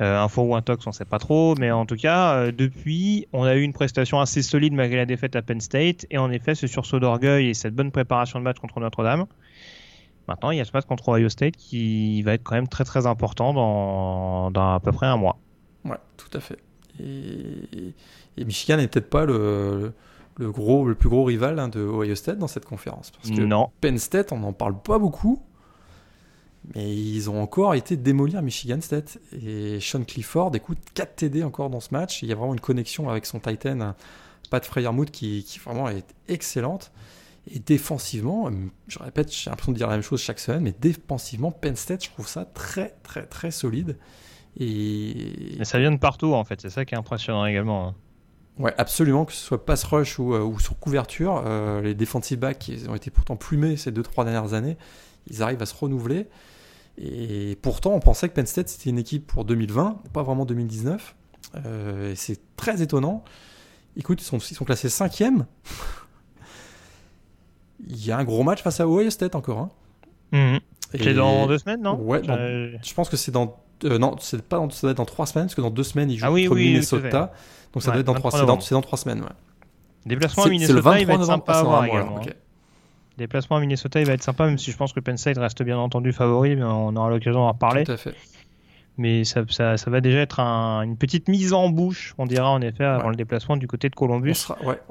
Euh, un faux ou un tox, on sait pas trop, mais en tout cas, euh, depuis, on a eu une prestation assez solide malgré la défaite à Penn State, et en effet, ce sursaut d'orgueil et cette bonne préparation de match contre Notre-Dame. Maintenant, il y a ce match contre Ohio State qui va être quand même très très important dans, dans à peu près un mois. Ouais, tout à fait. Et, Michigan n'est peut-être pas le, le, gros, le plus gros rival hein, de Ohio State dans cette conférence. Parce que non. Penn State, on n'en parle pas beaucoup. Mais ils ont encore été démolis à Michigan State. Et Sean Clifford, écoute, 4 TD encore dans ce match. Il y a vraiment une connexion avec son Titan, Pat Freyermuth, qui, qui vraiment est excellente. Et défensivement, je répète, j'ai l'impression de dire la même chose chaque semaine, mais défensivement, Penn State, je trouve ça très, très, très solide. Et, ça vient de partout, en fait. C'est ça qui est impressionnant également. Hein. Ouais, absolument, que ce soit pass rush ou, euh, ou sur couverture. Euh, les defensive backs, qui ont été pourtant plumés ces 2-3 dernières années, ils arrivent à se renouveler. Et pourtant, on pensait que Penn State c'était une équipe pour 2020, pas vraiment 2019. Euh, c'est très étonnant. Écoute, ils sont, ils sont classés 5 Il y a un gros match face à Ohio State encore. Hein. Mhm. C'est dans deux semaines, non? Ouais, je pense que c'est dans. Euh, non, c'est pas dans, ça doit être dans trois semaines, parce que dans deux semaines, ils jouent ah contre Minnesota. donc ça doit être dans trois, c'est dans, dans, trois semaines. Ouais. Déplacement à Minnesota, il va être sympa à voir également. Hein. Déplacement à Minnesota, il va être sympa, même si je pense que Penn State reste bien entendu favori, mais on aura l'occasion d'en reparler. Tout à fait. Mais ça, ça, ça va déjà être une petite mise en bouche, on dira en effet, avant le déplacement du côté de Columbus.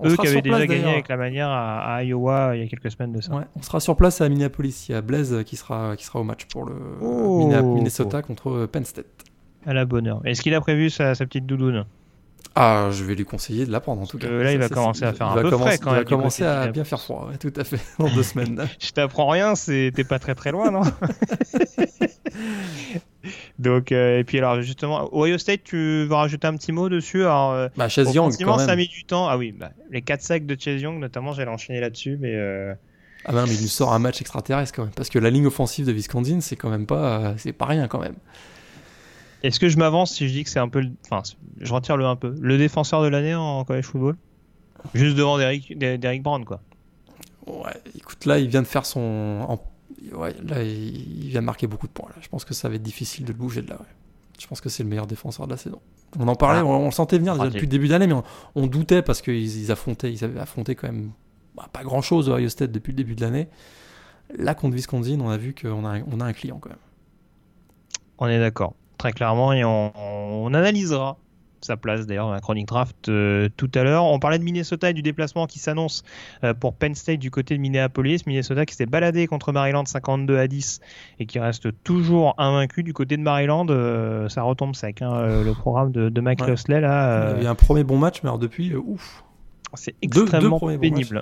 Eux qui avaient déjà gagné avec la manière à, Iowa il y a quelques semaines de ça. on sera sur place à Minneapolis. Il y a Blaise qui sera, qui sera au match pour le oh. Minnesota contre Penn State. À la bonne heure. Est-ce qu'il a prévu sa, sa petite doudoune? Ah, je vais lui conseiller de la prendre en tout cas. là, il va commencer à faire un peu frais quand même. Il va commencer à bien faire froid, tout à fait, en deux semaines. je t'apprends rien, t'es pas très très loin, non? Donc, euh, et puis alors justement, Ohio State, tu veux rajouter un petit mot dessus? Alors, euh, Bah, Chase Young, quand même. ça a mis du temps. Ah oui, bah, les 4 sacs de Chase Young, notamment, j'allais enchaîner là-dessus, mais. Euh... Ah non, mais il nous sort un match extraterrestre quand même, parce que la ligne offensive de Wisconsin, c'est quand même pas, c'est pas rien quand même. Est-ce que je m'avance si je dis que c'est un peu, enfin, je retire le un peu, le défenseur de l'année en college football, juste devant Derrick, Derrick Brown, quoi. Ouais, écoute, là, il vient de faire son, ouais, là, il vient de marquer beaucoup de points. Là. Je pense que ça va être difficile de le bouger de là. Ouais. Je pense que c'est le meilleur défenseur de la saison. On en parlait, ah. on, le sentait venir déjà depuis le début d'année, mais on, doutait parce qu'ils affrontaient, ils avaient affronté quand même bah, pas grand chose au Ohio State depuis le début de l'année. Là, contre Wisconsin, on a vu qu'on a, on a un client quand même. On est d'accord, très clairement, et on analysera sa place d'ailleurs dans la chronique draft euh, tout à l'heure. On parlait de Minnesota et du déplacement qui s'annonce euh, pour Penn State du côté de Minneapolis. Minnesota qui s'est baladé contre Maryland 52 à 10 et qui reste toujours invaincu du côté de Maryland. Euh, ça retombe sec hein, le programme de, de Mike ouais. là. Il y a un premier bon match, mais alors depuis, ouf. C'est extrêmement pénible.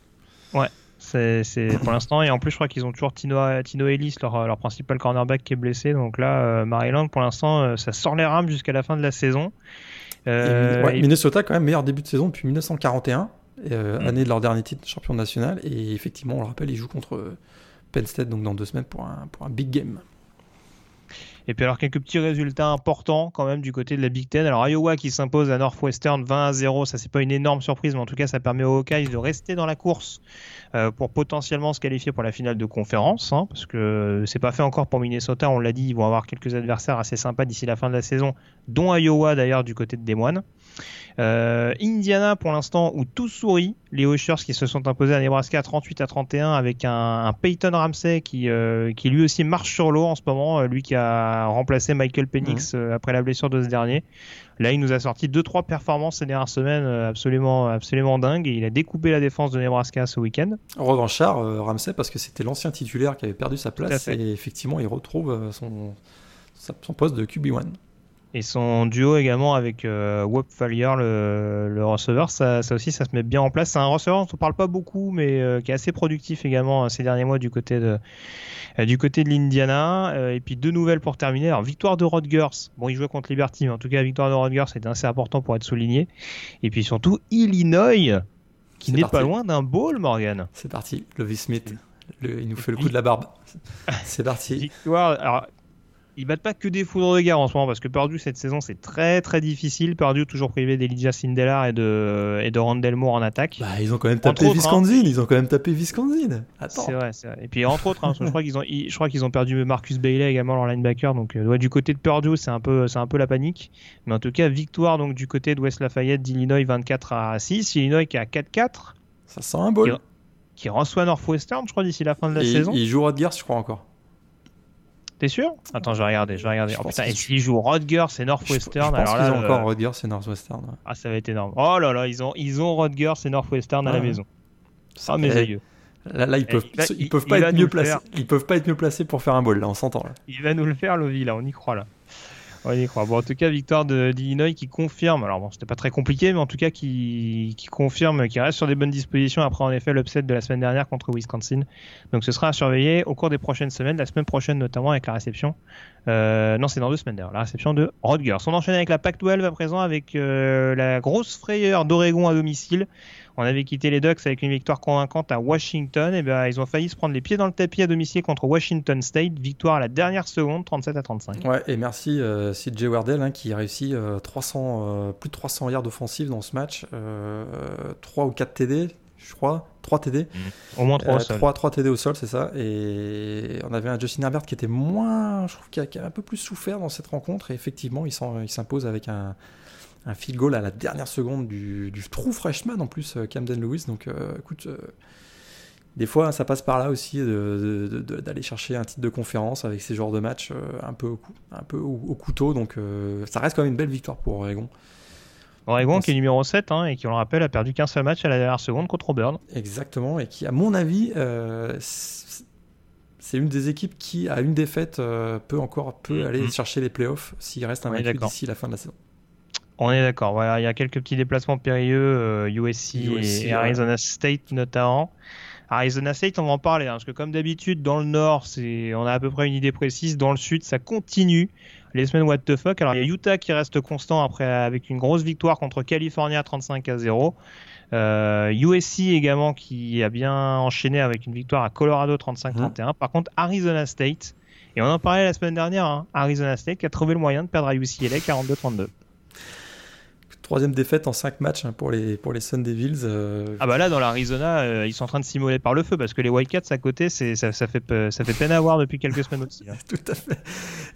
ouais. C'est, pour l'instant et en plus je crois qu'ils ont toujours Tino, Tino Ellis leur, leur principal cornerback qui est blessé donc là Maryland pour l'instant ça sort les rames jusqu'à la fin de la saison euh, Minnesota, quand même, meilleur début de saison depuis 1941, euh, mm. année de leur dernier titre de champion national. Et effectivement, on le rappelle, ils jouent contre euh, Penn State donc dans deux semaines pour un, pour un big game. Et puis alors quelques petits résultats importants quand même du côté de la Big Ten. Alors Iowa qui s'impose à Northwestern 20 à 0, ça c'est pas une énorme surprise, mais en tout cas ça permet aux Hawkeyes de rester dans la course euh, pour potentiellement se qualifier pour la finale de conférence, hein, parce que c'est pas fait encore pour Minnesota, on l'a dit, ils vont avoir quelques adversaires assez sympas d'ici la fin de la saison, dont Iowa d'ailleurs du côté de Des Moines. Euh, Indiana pour l'instant où tout sourit, les Oshers qui se sont imposés à Nebraska 38 à 31 avec un, Peyton Ramsey qui, euh, qui lui aussi marche sur l'eau en ce moment, lui qui a remplacé Michael Penix mmh. après la blessure de ce dernier. Là, il nous a sorti 2-3 performances ces dernières semaines euh, absolument, absolument dingues et il a découpé la défense de Nebraska ce week-end. Revanchard, euh, Ramsey, parce que c'était l'ancien titulaire qui avait perdu sa place et effectivement, il retrouve euh, son, son poste de QB1. Et son duo également avec euh, Wop le, le, receveur, ça, ça, aussi, ça se met bien en place. C'est un receveur dont on parle pas beaucoup, mais euh, qui est assez productif également euh, ces derniers mois du côté de, euh, du côté de l'Indiana. et puis deux nouvelles pour terminer. Alors, victoire de Rodgers. Bon, il jouait contre Liberty, mais en tout cas, victoire de Rodgers, c'était assez important pour être souligné. Et puis surtout, Illinois, qui n'est pas loin d'un bowl, Morgan. C'est parti. Levi Smith. il nous fait le coup de la barbe. C'est parti. Victoire. Alors, ils battent pas que des foudres de guerre en ce moment parce que Purdue cette saison c'est très très difficile. Purdue toujours privé d'Elijah Sindelar et de et de Randall Moore en attaque. Bah, ils ont quand même tapé hein. Wisconsin. Ils ont quand même tapé Wisconsin. C'est vrai, c'est vrai. Et puis entre autres, hein, je crois qu'ils ont je crois qu'ils ont perdu Marcus Bailey également leur linebacker. Donc euh, du côté de Purdue c'est un peu c'est un peu la panique. Mais en tout cas victoire donc du côté de West Lafayette d'Illinois 24 à 6. Illinois qui est à 4-4. Ça sent un bol. Qui, reçoit Northwestern je crois d'ici la fin de la saison. Il joue Rodgers je crois encore. T'es sûr? Attends, je vais regarder, je vais regarder. oh putain, et s'ils jouent Rodgers et Northwestern, je, alors là. Ils ont encore Rodgers et Northwestern. Ah, ça va être énorme. Oh là là, ils ont, ils ont Rodgers et Northwestern à la maison. Ah, mes aïeux. Là, là, ils peuvent, ils, peuvent pas être mieux placés. Ils peuvent pas être mieux placés pour faire un ball. Là, on s'entend. Il va nous le faire, Lovi. Là, on y croit là. On y. Bon, en tout cas, victoire d'Illinois qui confirme. Alors bon, c'était pas très compliqué, mais en tout cas qui, qui confirme, qui reste sur des bonnes dispositions après en effet l'upset de la semaine dernière contre Wisconsin. Donc ce sera à surveiller au cours des prochaines semaines, la semaine prochaine notamment avec la réception. Euh, non, c'est dans deux semaines d'ailleurs, la réception de Rodgers. On enchaîne avec la Pac-12 à présent avec euh, la grosse frayeur d'Oregon à domicile. On avait quitté les Ducks avec une victoire convaincante à Washington. Et ben, ils ont failli se prendre les pieds dans le tapis à domicile contre Washington State. Victoire à la dernière seconde, 37 à 35. Ouais, et merci euh, CJ Wardell hein, qui a réussi 300, euh, euh, plus de 300 yards offensifs dans ce match. 3 ou 4 TD, je crois. 3 TD. Au moins 3 au sol. 3, 3 TD au sol, c'est ça. Et on avait un Justin Herbert qui était moins. Je trouve qu'il a, a, un peu plus souffert dans cette rencontre. Et effectivement, il s'impose avec un un field goal à la dernière seconde du, du true freshman en plus, euh, Camden Lewis. Donc euh, écoute, euh, des fois ça passe par là aussi d'aller chercher un titre de conférence avec ces genres de matchs un peu, au, un peu au, couteau. Donc ça reste quand même une belle victoire pour Oregon. Oregon qui est numéro 7 hein, et qui, on le rappelle, a perdu qu'un seul match à la dernière seconde contre Auburn. Exactement, et qui, à mon avis, c'est une des équipes qui, à une défaite, peut encore peut mm-hmm. aller chercher les playoffs s'il reste un match d'ici la fin de la saison. On est d'accord. Voilà, il y a quelques petits déplacements périlleux, USC, euh, et, Arizona State notamment. Arizona State, on va en parler, hein, parce que comme d'habitude, dans le nord, c'est, on a à peu près une idée précise. Dans le sud, ça continue. Les semaines what the fuck. Alors, il y a Utah qui reste constant après, avec une grosse victoire contre California 35 à 0. Euh, USC également qui a bien enchaîné avec une victoire à Colorado 35-31. Par contre, Arizona State Et on en parlait la semaine dernière, hein, Arizona State qui a trouvé le moyen de perdre à UCLA 42-32. Troisième défaite en 5 matchs hein, pour les, pour les Sun Devils. Euh. Ah bah là, dans l'Arizona, euh, ils sont en train de s'immoler par le feu parce que les Wildcats à côté, ça, ça, fait, ça fait peine à voir depuis quelques semaines aussi. Hein. Tout à fait.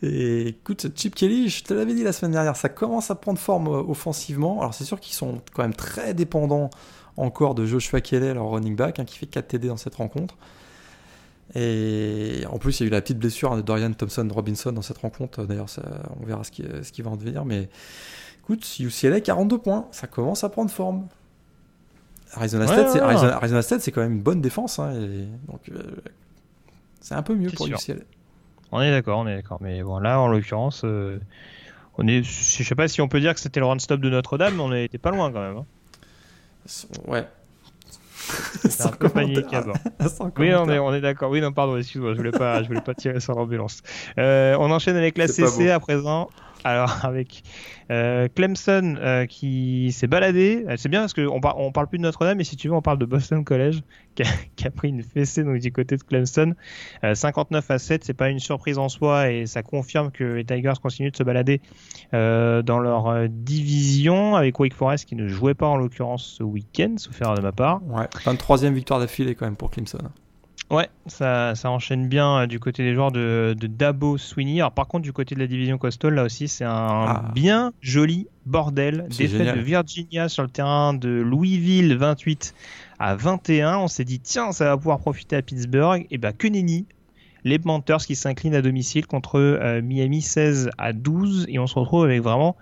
Et écoute, Chip Kelly, je te l'avais dit la semaine dernière, ça commence à prendre forme euh, offensivement. Alors c'est sûr qu'ils sont quand même très dépendants encore de Joshua Kelly, leur running back, hein, qui fait 4 TD dans cette rencontre. Et en plus, il y a eu la petite blessure de Dorian Thompson Robinson dans cette rencontre. D'ailleurs, on verra ce qui, ce qui va en devenir. Mais écoute, UCLA 42 points, ça commence à prendre forme. Arizona State, c'est quand même une bonne défense. Hein, donc, euh, c'est un peu mieux pour UCLA. On est d'accord, on est d'accord. Mais bon, là, en l'occurrence, euh, on est, je sais pas si on peut dire que c'était le run-stop de Notre-Dame, mais on était pas loin quand même. Hein. Ouais. C'est un peu panique avant. oui, on est, on est d'accord. Oui, non, pardon, excuse-moi, je voulais pas, je voulais pas tirer sur l'ambulance. Euh, on enchaîne avec la CC à présent. Alors avec euh, Clemson euh, qui s'est baladé, euh, c'est bien parce qu'on par on parle plus de Notre-Dame, mais si tu veux, on parle de Boston College qui a, pris une fessée du côté de Clemson. 59 à 7, c'est pas une surprise en soi et ça confirme que les Tigers continuent de se balader dans leur division avec Wake Forest qui ne jouait pas en l'occurrence ce week-end, sauf de ma part. Ouais, 23e victoire d'affilée quand même pour Clemson. Ouais, ça, ça enchaîne bien euh, du côté des joueurs de, de, Dabo Sweeney. Alors par contre, du côté de la division Coastal, là aussi, c'est un ah. bien joli bordel. Défaite de Virginia sur le terrain de Louisville 28 à 21. On s'est dit, tiens, ça va pouvoir profiter à Pittsburgh. Et ben, que nenni. Les Panthers qui s'inclinent à domicile contre euh, Miami 16 à 12. Et on se retrouve avec vraiment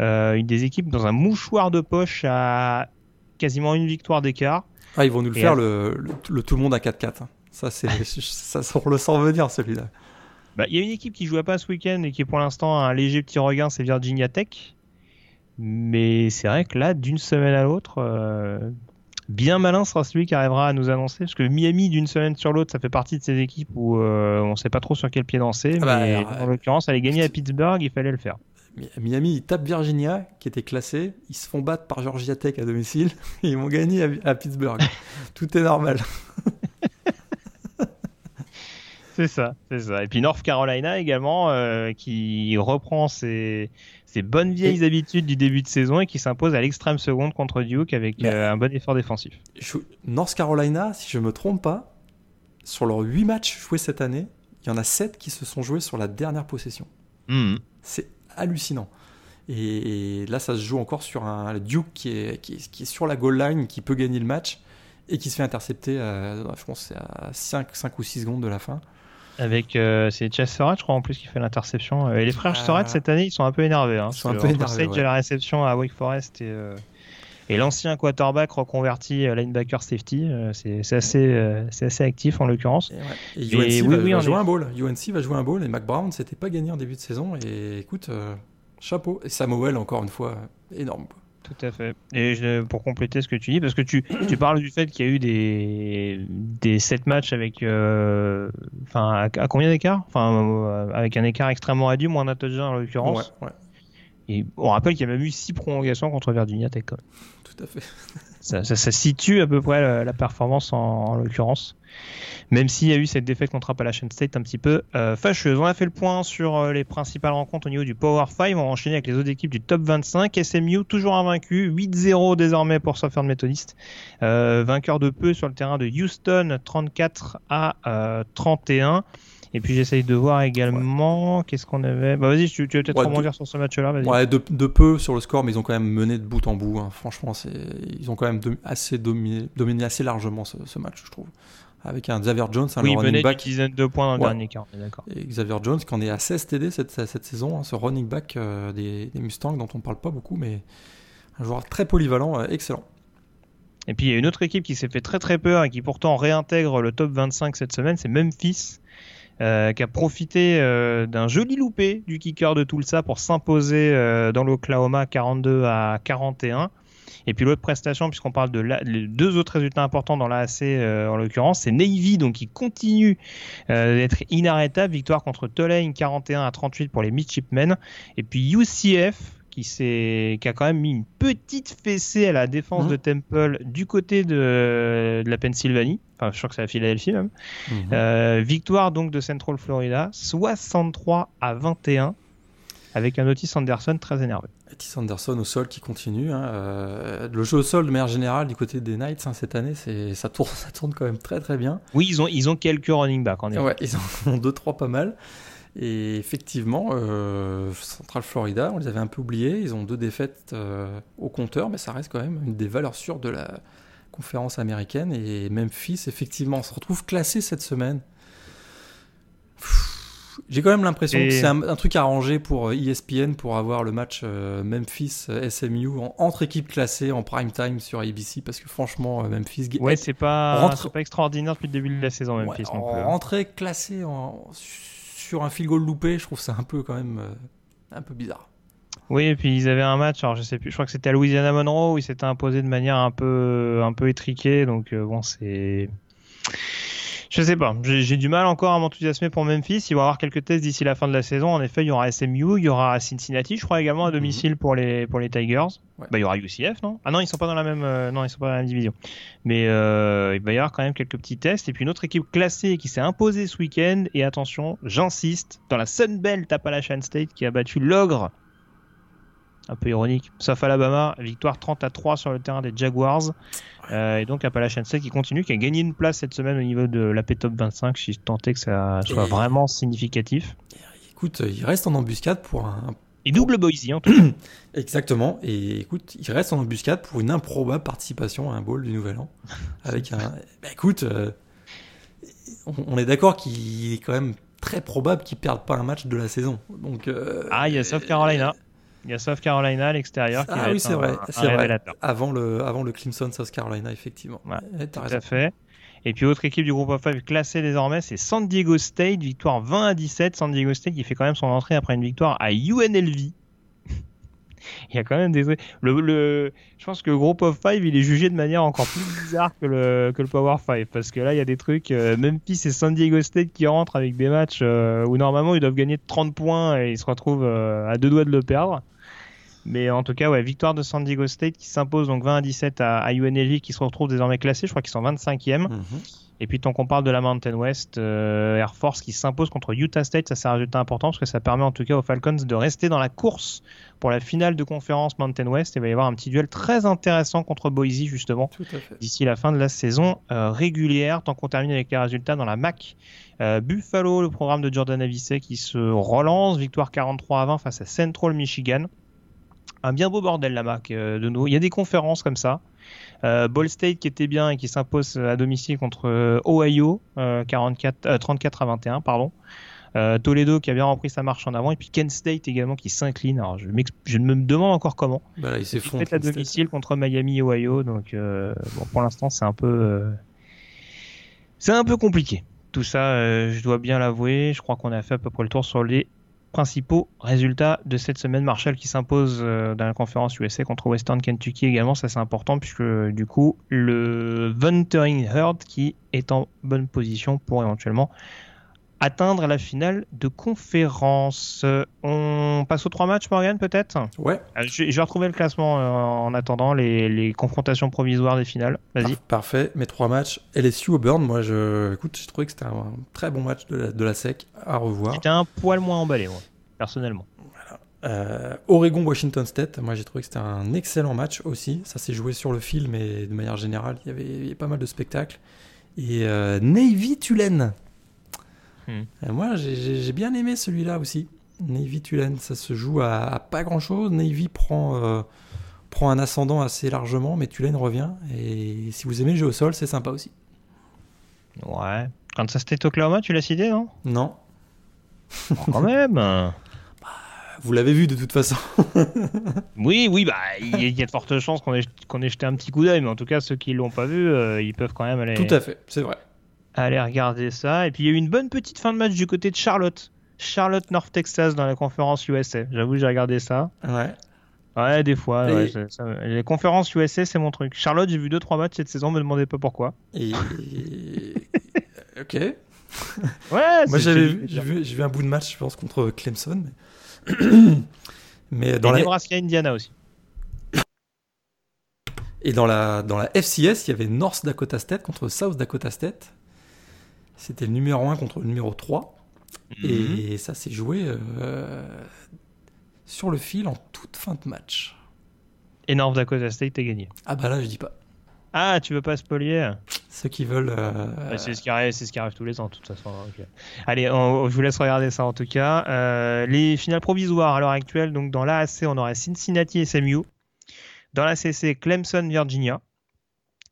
euh, une des équipes dans un mouchoir de poche à quasiment une victoire d'écart. Ah, ils vont nous le faire, le, le, tout le monde à 4-4. Ça, c'est, ça, on le sent venir celui-là. Bah, il y a une équipe qui jouait pas ce week-end et qui pour l'instant un léger petit regain, c'est Virginia Tech. Mais c'est vrai que là, d'une semaine à l'autre, euh, bien malin sera celui qui arrivera à nous annoncer. Parce que Miami, d'une semaine sur l'autre, ça fait partie de ces équipes où euh, on sait pas trop sur quel pied danser. Ah bah, mais en l'occurrence, aller gagner à Pittsburgh, il fallait le faire. Miami, ils tapent Virginia, qui était classée. Ils se font battre par Georgia Tech à domicile. Et ils vont gagner à, à Pittsburgh. Tout est normal. C'est ça, c'est ça. Et puis North Carolina également, euh, qui reprend ses, bonnes vieilles habitudes du début de saison et qui s'impose à l'extrême seconde contre Duke avec euh, un bon effort défensif. North Carolina, si je me trompe pas, sur leurs 8 matchs joués cette année, il y en a 7 qui se sont joués sur la dernière possession. Hmm. C'est hallucinant. Et, là, ça se joue encore sur un Duke qui est, qui est, sur la goal line, qui peut gagner le match et qui se fait intercepter, je pense, à 5, 5 ou 6 secondes de la fin. Avec euh, c'est Chess Surratt, je crois en plus qui fait l'interception. Euh, et les frères ah. Surratt cette année, ils sont un peu énervés. Hein, ils sont un peu énervés. Ouais. la réception à Wake Forest et, euh, et l'ancien quarterback reconverti linebacker safety, c'est assez c'est assez actif en l'occurrence. Et, UNC va, jouer un ball. UNC va jouer un ball et Mac Brown s'était pas gagné en début de saison et écoute chapeau et Samuel encore une fois énorme. Tout à fait. Et pour compléter ce que tu dis, parce que tu, tu parles du fait qu'il y a eu des, des 7 matchs avec. Euh, enfin, à, combien d'écart? Enfin, euh, avec un écart extrêmement réduit, moins d'un touchdown en l'occurrence. Ouais, ouais. Et on rappelle qu'il y a même eu 6 prolongations contre Virginia Tech. Tout à fait. ça, ça, situe à peu près la, performance en l'occurrence même s'il y a eu cette défaite contre Appalachian State un petit peu euh, fâcheuse. On a fait le point sur euh, les principales rencontres au niveau du Power 5. On va enchaîner avec les autres équipes du top 25. SMU toujours invaincu, 8-0 désormais pour Southern Methodist. Euh, vainqueur de peu sur le terrain de Houston, 34 à 31. Et puis j'essaye de voir également qu'est-ce qu'on avait. Bah vas-y, tu, tu veux peut-être rebondir sur ce match-là. Ouais, de, peu sur le score, mais ils ont quand même mené de bout en bout. Hein. Franchement, ils ont quand même assez dominé, dominé assez largement ce match, je trouve avec un Xavier Jones, un oui, running back. dizaine de points dans le dernier quart, d'accord. Et Xavier Jones, qui en est à 16 TD cette, cette saison, hein, ce running back euh, des, Mustangs dont on ne parle pas beaucoup, mais un joueur très polyvalent, euh, excellent. Et puis il y a une autre équipe qui s'est fait très très peur et qui pourtant réintègre le top 25 cette semaine, c'est Memphis. Euh, qui a profité d'un joli loupé du kicker de Tulsa pour s'imposer dans l'Oklahoma 42 à 41. Et puis l'autre prestation, puisqu'on parle de deux autres résultats importants dans l'AAC euh, en l'occurrence, c'est Navy donc qui continue euh, d'être inarrêtable. Victoire contre Tulane 41 à 38 pour les Midshipmen. Et puis UCF qui, s'est, qui a quand même mis une petite fessée à la défense Mhm. de Temple du côté de, de la Pennsylvanie. Enfin, je crois que c'est la Philadelphie même. Mhm. Euh, victoire donc de Central Florida, 63 à 21, avec un Otis Anderson très énervé. Otis Anderson au sol qui continue. hein, euh, le jeu au sol de manière générale du côté des Knights hein, cette année, ça, tourne, ça tourne quand même très très bien. Oui, ils ont, ils ont quelques running backs en effet. Ouais, ils en ont deux trois pas mal. Et effectivement, euh, Central Florida, on les avait un peu oubliés. Ils ont deux défaites euh, au compteur, mais ça reste quand même une des valeurs sûres de la conférence américaine. Et Memphis, effectivement, se retrouve classé cette semaine. J'ai quand même l'impression Et- que c'est un, un truc arrangé pour euh, ESPN pour avoir le match euh, Memphis-SMU entre équipes classées en prime time sur ABC parce que franchement, Memphis Ouais, c'est pas, Rentre- pas extraordinaire depuis le début de la saison, Ouais, Memphis non en plus. hein. rentrée classée en- sur un field goal loupé, je trouve ça un peu quand même euh, un peu bizarre. Oui, et puis ils avaient un match, alors je sais plus, je crois que c'était à Louisiana Monroe où ils s'étaient imposés de manière un peu, un peu étriquée, donc euh, bon, c'est. Je sais pas, j'ai du mal encore à m'enthousiasmer pour Memphis. Il va y avoir quelques tests d'ici la fin de la saison. En effet, il y aura SMU, il y aura Cincinnati, je crois également à domicile pour les pour les Tigers. Ouais. Bah, il y aura UCF, non? Ah non, ils sont pas dans la même, euh, non, ils sont pas dans la même division. Mais euh, il va y avoir quand même quelques petits tests. Et puis une autre équipe classée qui s'est imposée ce week-end. Et attention, j'insiste, dans la Sunbelt Appalachian State qui a battu l'ogre un peu ironique. Sauf Alabama, victoire 30 à 3 sur le terrain des Jaguars. Euh, et donc Appalachian State qui continue, qui a gagné une place cette semaine au niveau de l'AP Top 25, si je tentais que ça soit Et- vraiment significatif. Écoute, euh, il reste en embuscade pour un Et double Boise en tout cas. exactement et écoute, il reste en embuscade pour une improbable participation à un bowl du Nouvel An avec un bah, écoute, euh, on, on est d'accord qu'il est quand même très probable qu'ils perdent pas un match de la saison. Donc euh, Ah, il y a South Carolina. Il y a South Carolina à l'extérieur qui Ah va oui, être c'est un, vrai, un c'est vrai. révélateur. avant le avant le Clemson South Carolina effectivement. Ouais, Ouais, t'as Tout raison. à fait. Et puis autre équipe du groupe of 5 classée désormais, c'est San Diego State, victoire 20 à 17. San Diego State qui fait quand même son entrée après une victoire à UNLV. il y a quand même des le, le je pense que le groupe of 5 il est jugé de manière encore plus bizarre que le que le Power 5 parce que là il y a des trucs euh, Memphis et San Diego State qui rentrent avec des matchs euh, où normalement ils doivent gagner 30 points et ils se retrouvent euh, à deux doigts de le perdre. Mais en tout cas, ouais, victoire de San Diego State qui s'impose donc 20 à 17 à, à UNLV qui se retrouve désormais classé. Je crois qu'ils sont 25e. Mhm. Et puis tant qu'on parle de la Mountain West, euh, Air Force qui s'impose contre Utah State, ça c'est un résultat important parce que ça permet en tout cas aux Falcons de rester dans la course pour la finale de conférence Mountain West. Il va y avoir un petit duel très intéressant contre Boise justement d'ici la fin de la saison euh, régulière. Tant qu'on termine avec les résultats dans la MAC, euh, Buffalo, le programme de Jordan Avicet qui se relance, victoire 43 à 20 face à Central Michigan. Un bien beau bordel la MAC euh, de nous. Il y a des conférences comme ça. Euh, Ball State qui était bien et qui s'impose à domicile contre euh, Ohio, euh, 44, euh, 34 à 21, pardon. Euh, Toledo qui a bien repris sa marche en avant et puis Kent State également qui s'incline. Alors je, je me demande encore comment. Bah là, Ils s'effondrent. fait à domicile contre Miami Ohio, donc euh, bon, pour l'instant c'est un peu euh, c'est un peu compliqué. Tout ça, je dois bien l'avouer. Je crois qu'on a fait à peu près le tour sur les principaux résultats de cette semaine. Marshall qui s'impose euh, dans la conférence USA contre Western Kentucky également, ça c'est important puisque du coup le Wuthering Herd qui est en bonne position pour éventuellement atteindre la finale de conférence. On passe aux trois matchs, Morgan, peut-être? Ouais, euh, Je, je vais retrouver le classement euh, en attendant les, les confrontations provisoires des finales. Vas-y. par- parfait. Mes trois matchs. LSU Auburn, moi, je, écoute, j'ai trouvé que c'était un très bon match de la, de la SEC à revoir. J'étais un poil moins emballé, moi, personnellement. Euh, Oregon Washington State, moi j'ai trouvé que c'était un excellent match aussi. Ça s'est joué sur le fil, mais de manière générale, il y avait, il y avait pas mal de spectacles. Et euh, Navy Hmm. Euh, moi j'ai- bien aimé celui-là aussi. Navy Tulane, ça se joue à, à pas grand-chose. Navy prend, euh, prend un ascendant assez largement, mais Tulane revient. Et si vous aimez le jeu au sol, c'est sympa aussi. Ouais. Quand ça c'était Oklahoma, tu l'as cité, non? Non, Bon, Quand même. vous l'avez vu de toute façon. Oui, oui, bah il y, a- il y a de fortes chances qu'on ait, qu'on ait jeté un petit coup d'œil, mais en tout cas ceux qui l'ont pas vu, euh, ils peuvent quand même aller, Tout à fait, c'est vrai. Aller regarder ça. Et puis il y a eu une bonne petite fin de match du côté de Charlotte. Charlotte North Texas dans la conférence USA. J'avoue, j'ai regardé ça. Ouais. Ouais, des fois. Et- ouais, ça- ça- les conférences USA, c'est mon truc. Charlotte, j'ai vu 2-3 matchs cette saison, me demandez pas pourquoi. Et... ok. Ouais, Moi j'avais vu, j'ai vu, un bout de match, je pense, contre Clemson. mais- Mais dans Et la, Nebraska Indiana aussi. et dans la, dans la FCS, il y avait North Dakota State contre South Dakota State. C'était le numéro 1 contre le numéro 3. Mhm. Et ça s'est joué euh, sur le fil en toute fin de match. Et North Dakota State a gagné. Ah bah là, je dis pas. Ah, tu veux pas spolier Ceux qui veulent. euh, Bah, C'est ce qui arrive, c'est ce qui arrive tous les ans, de toute façon. ok. Allez, on- je vous laisse regarder ça en tout cas. Euh, les finales provisoires à l'heure actuelle, donc dans l'AAC, on aurait Cincinnati et SMU. Dans la CC, Clemson, Virginia.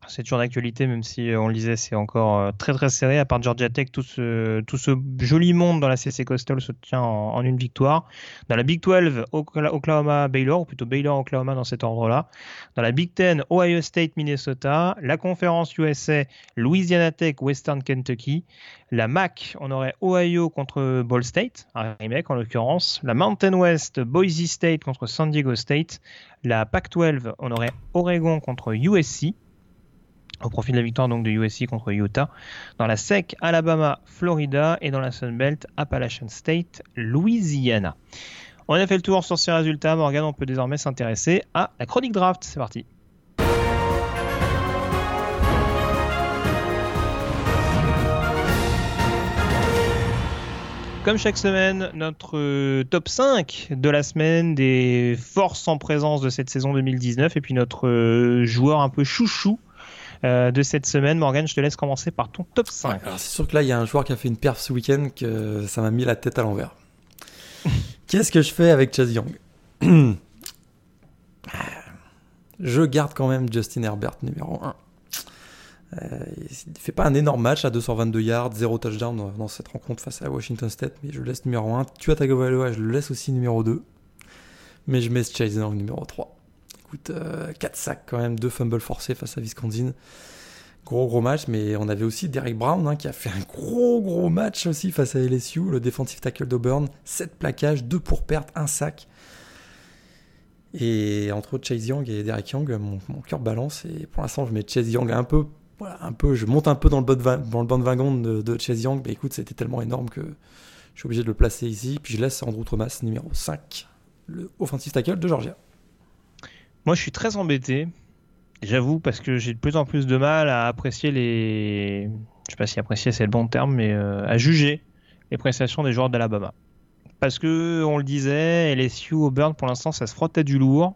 C'est toujours d'actualité, même si euh, on le disait, c'est encore euh, très très serré. À part Georgia Tech, tout ce, tout ce joli monde dans la CC Coastal se tient en, en une victoire. Dans la Big 12, Okla- Oklahoma, Baylor, ou plutôt Baylor, Oklahoma dans cet ordre-là. Dans la Big 10, Ohio State, Minnesota. La conférence USA, Louisiana Tech, Western Kentucky. La MAC, on aurait Ohio contre Ball State, un remake en l'occurrence. La Mountain West, Boise State contre San Diego State. La Pac-12, on aurait Oregon contre USC. Au profit de la victoire donc de USC contre Utah. Dans la SEC, Alabama, Florida. Et dans la Sun Belt, Appalachian State, Louisiana. On a fait le tour sur ces résultats. Morgan, on peut désormais s'intéresser à la chronique draft. C'est parti. Comme chaque semaine, notre euh, top 5 de la semaine des forces en présence de cette saison 2019 et puis notre euh, joueur un peu chouchou euh, de cette semaine. Morgan, je te laisse commencer par ton top 5. Ouais, alors c'est sûr que là, il y a un joueur qui a fait une perf ce week-end que ça m'a mis la tête à l'envers. Qu'est-ce que je fais avec Chase Young Je garde quand même Justin Herbert numéro 1. Euh, il fait pas un énorme match à 222 yards, 0 touchdown dans, dans cette rencontre face à Washington State, mais je le laisse numéro 1. Tua Tagovailoa, je le laisse aussi numéro 2. Mais je mets Chase Young numéro 3. Écoute, 4 sacs quand même, 2 fumbles forcés face à Wisconsin. Gros gros match, mais on avait aussi Derek Brown hein, qui a fait un gros gros match aussi face à LSU, le defensive tackle d'Auburn. 7 plaquages, 2 pour perte, 1 sac. Et entre Chase Young et Derek Young, mon, mon cœur balance. Et pour l'instant, je mets Chase Young un peu, un peu, je monte un peu dans le, dans le de, de Chase Young. Mais écoute, c'était tellement énorme que je suis obligé de le placer ici. Puis je laisse Andrew Thomas numéro 5, le offensive tackle de Georgia. Moi, je suis très embêté, j'avoue, parce que j'ai de plus en plus de mal à apprécier les. Je sais pas si apprécier c'est le bon terme, mais euh, à juger les prestations des joueurs d'Alabama. Parce que, on le disait, LSU, Auburn, pour l'instant, ça se frottait du lourd.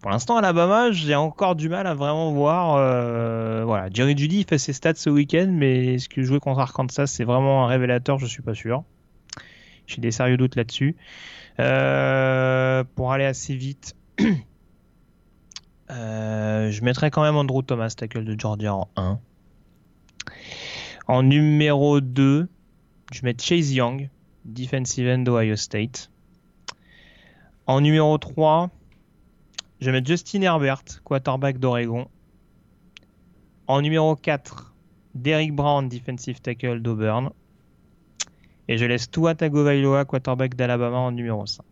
Pour l'instant, Alabama, j'ai encore du mal à vraiment voir. euh, voilà, Jerry Judy fait ses stats ce week-end, mais est-ce que jouer contre Arkansas, c'est vraiment un révélateur? Je suis pas sûr. J'ai des sérieux doutes là-dessus. Euh, pour aller assez vite, euh, je mettrais quand même Andrew Thomas, tackle de Georgia en 1. En numéro 2, je mets Chase Young, defensive end d'Ohio State. En numéro 3, je mets Justin Herbert, quarterback d'Oregon. En numéro 4, Derrick Brown, defensive tackle d'Auburn. Et je laisse Tua Tagovailoa, quarterback d'Alabama en numéro 5.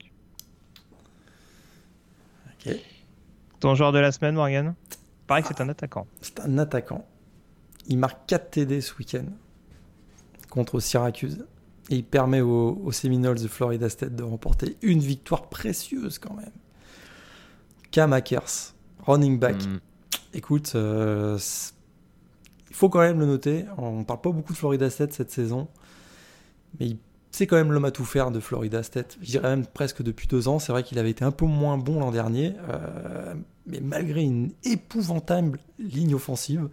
Ok. Ton joueur de la semaine, Morgan Pareil que c'est un attaquant. C'est un attaquant. Il marque 4 TD ce week-end contre Syracuse. Et il permet aux, aux Seminoles de Florida State de remporter une victoire précieuse quand même. Cam Akers, running back. Hmm. Mm. Écoute, euh, il faut quand même le noter. On parle pas beaucoup de Florida State cette saison. Mais il- c'est quand même l'homme à tout faire de Florida State. Je dirais même presque depuis deux ans. C'est vrai qu'il avait été un peu moins bon l'an dernier. euh, mais malgré une épouvantable ligne offensive.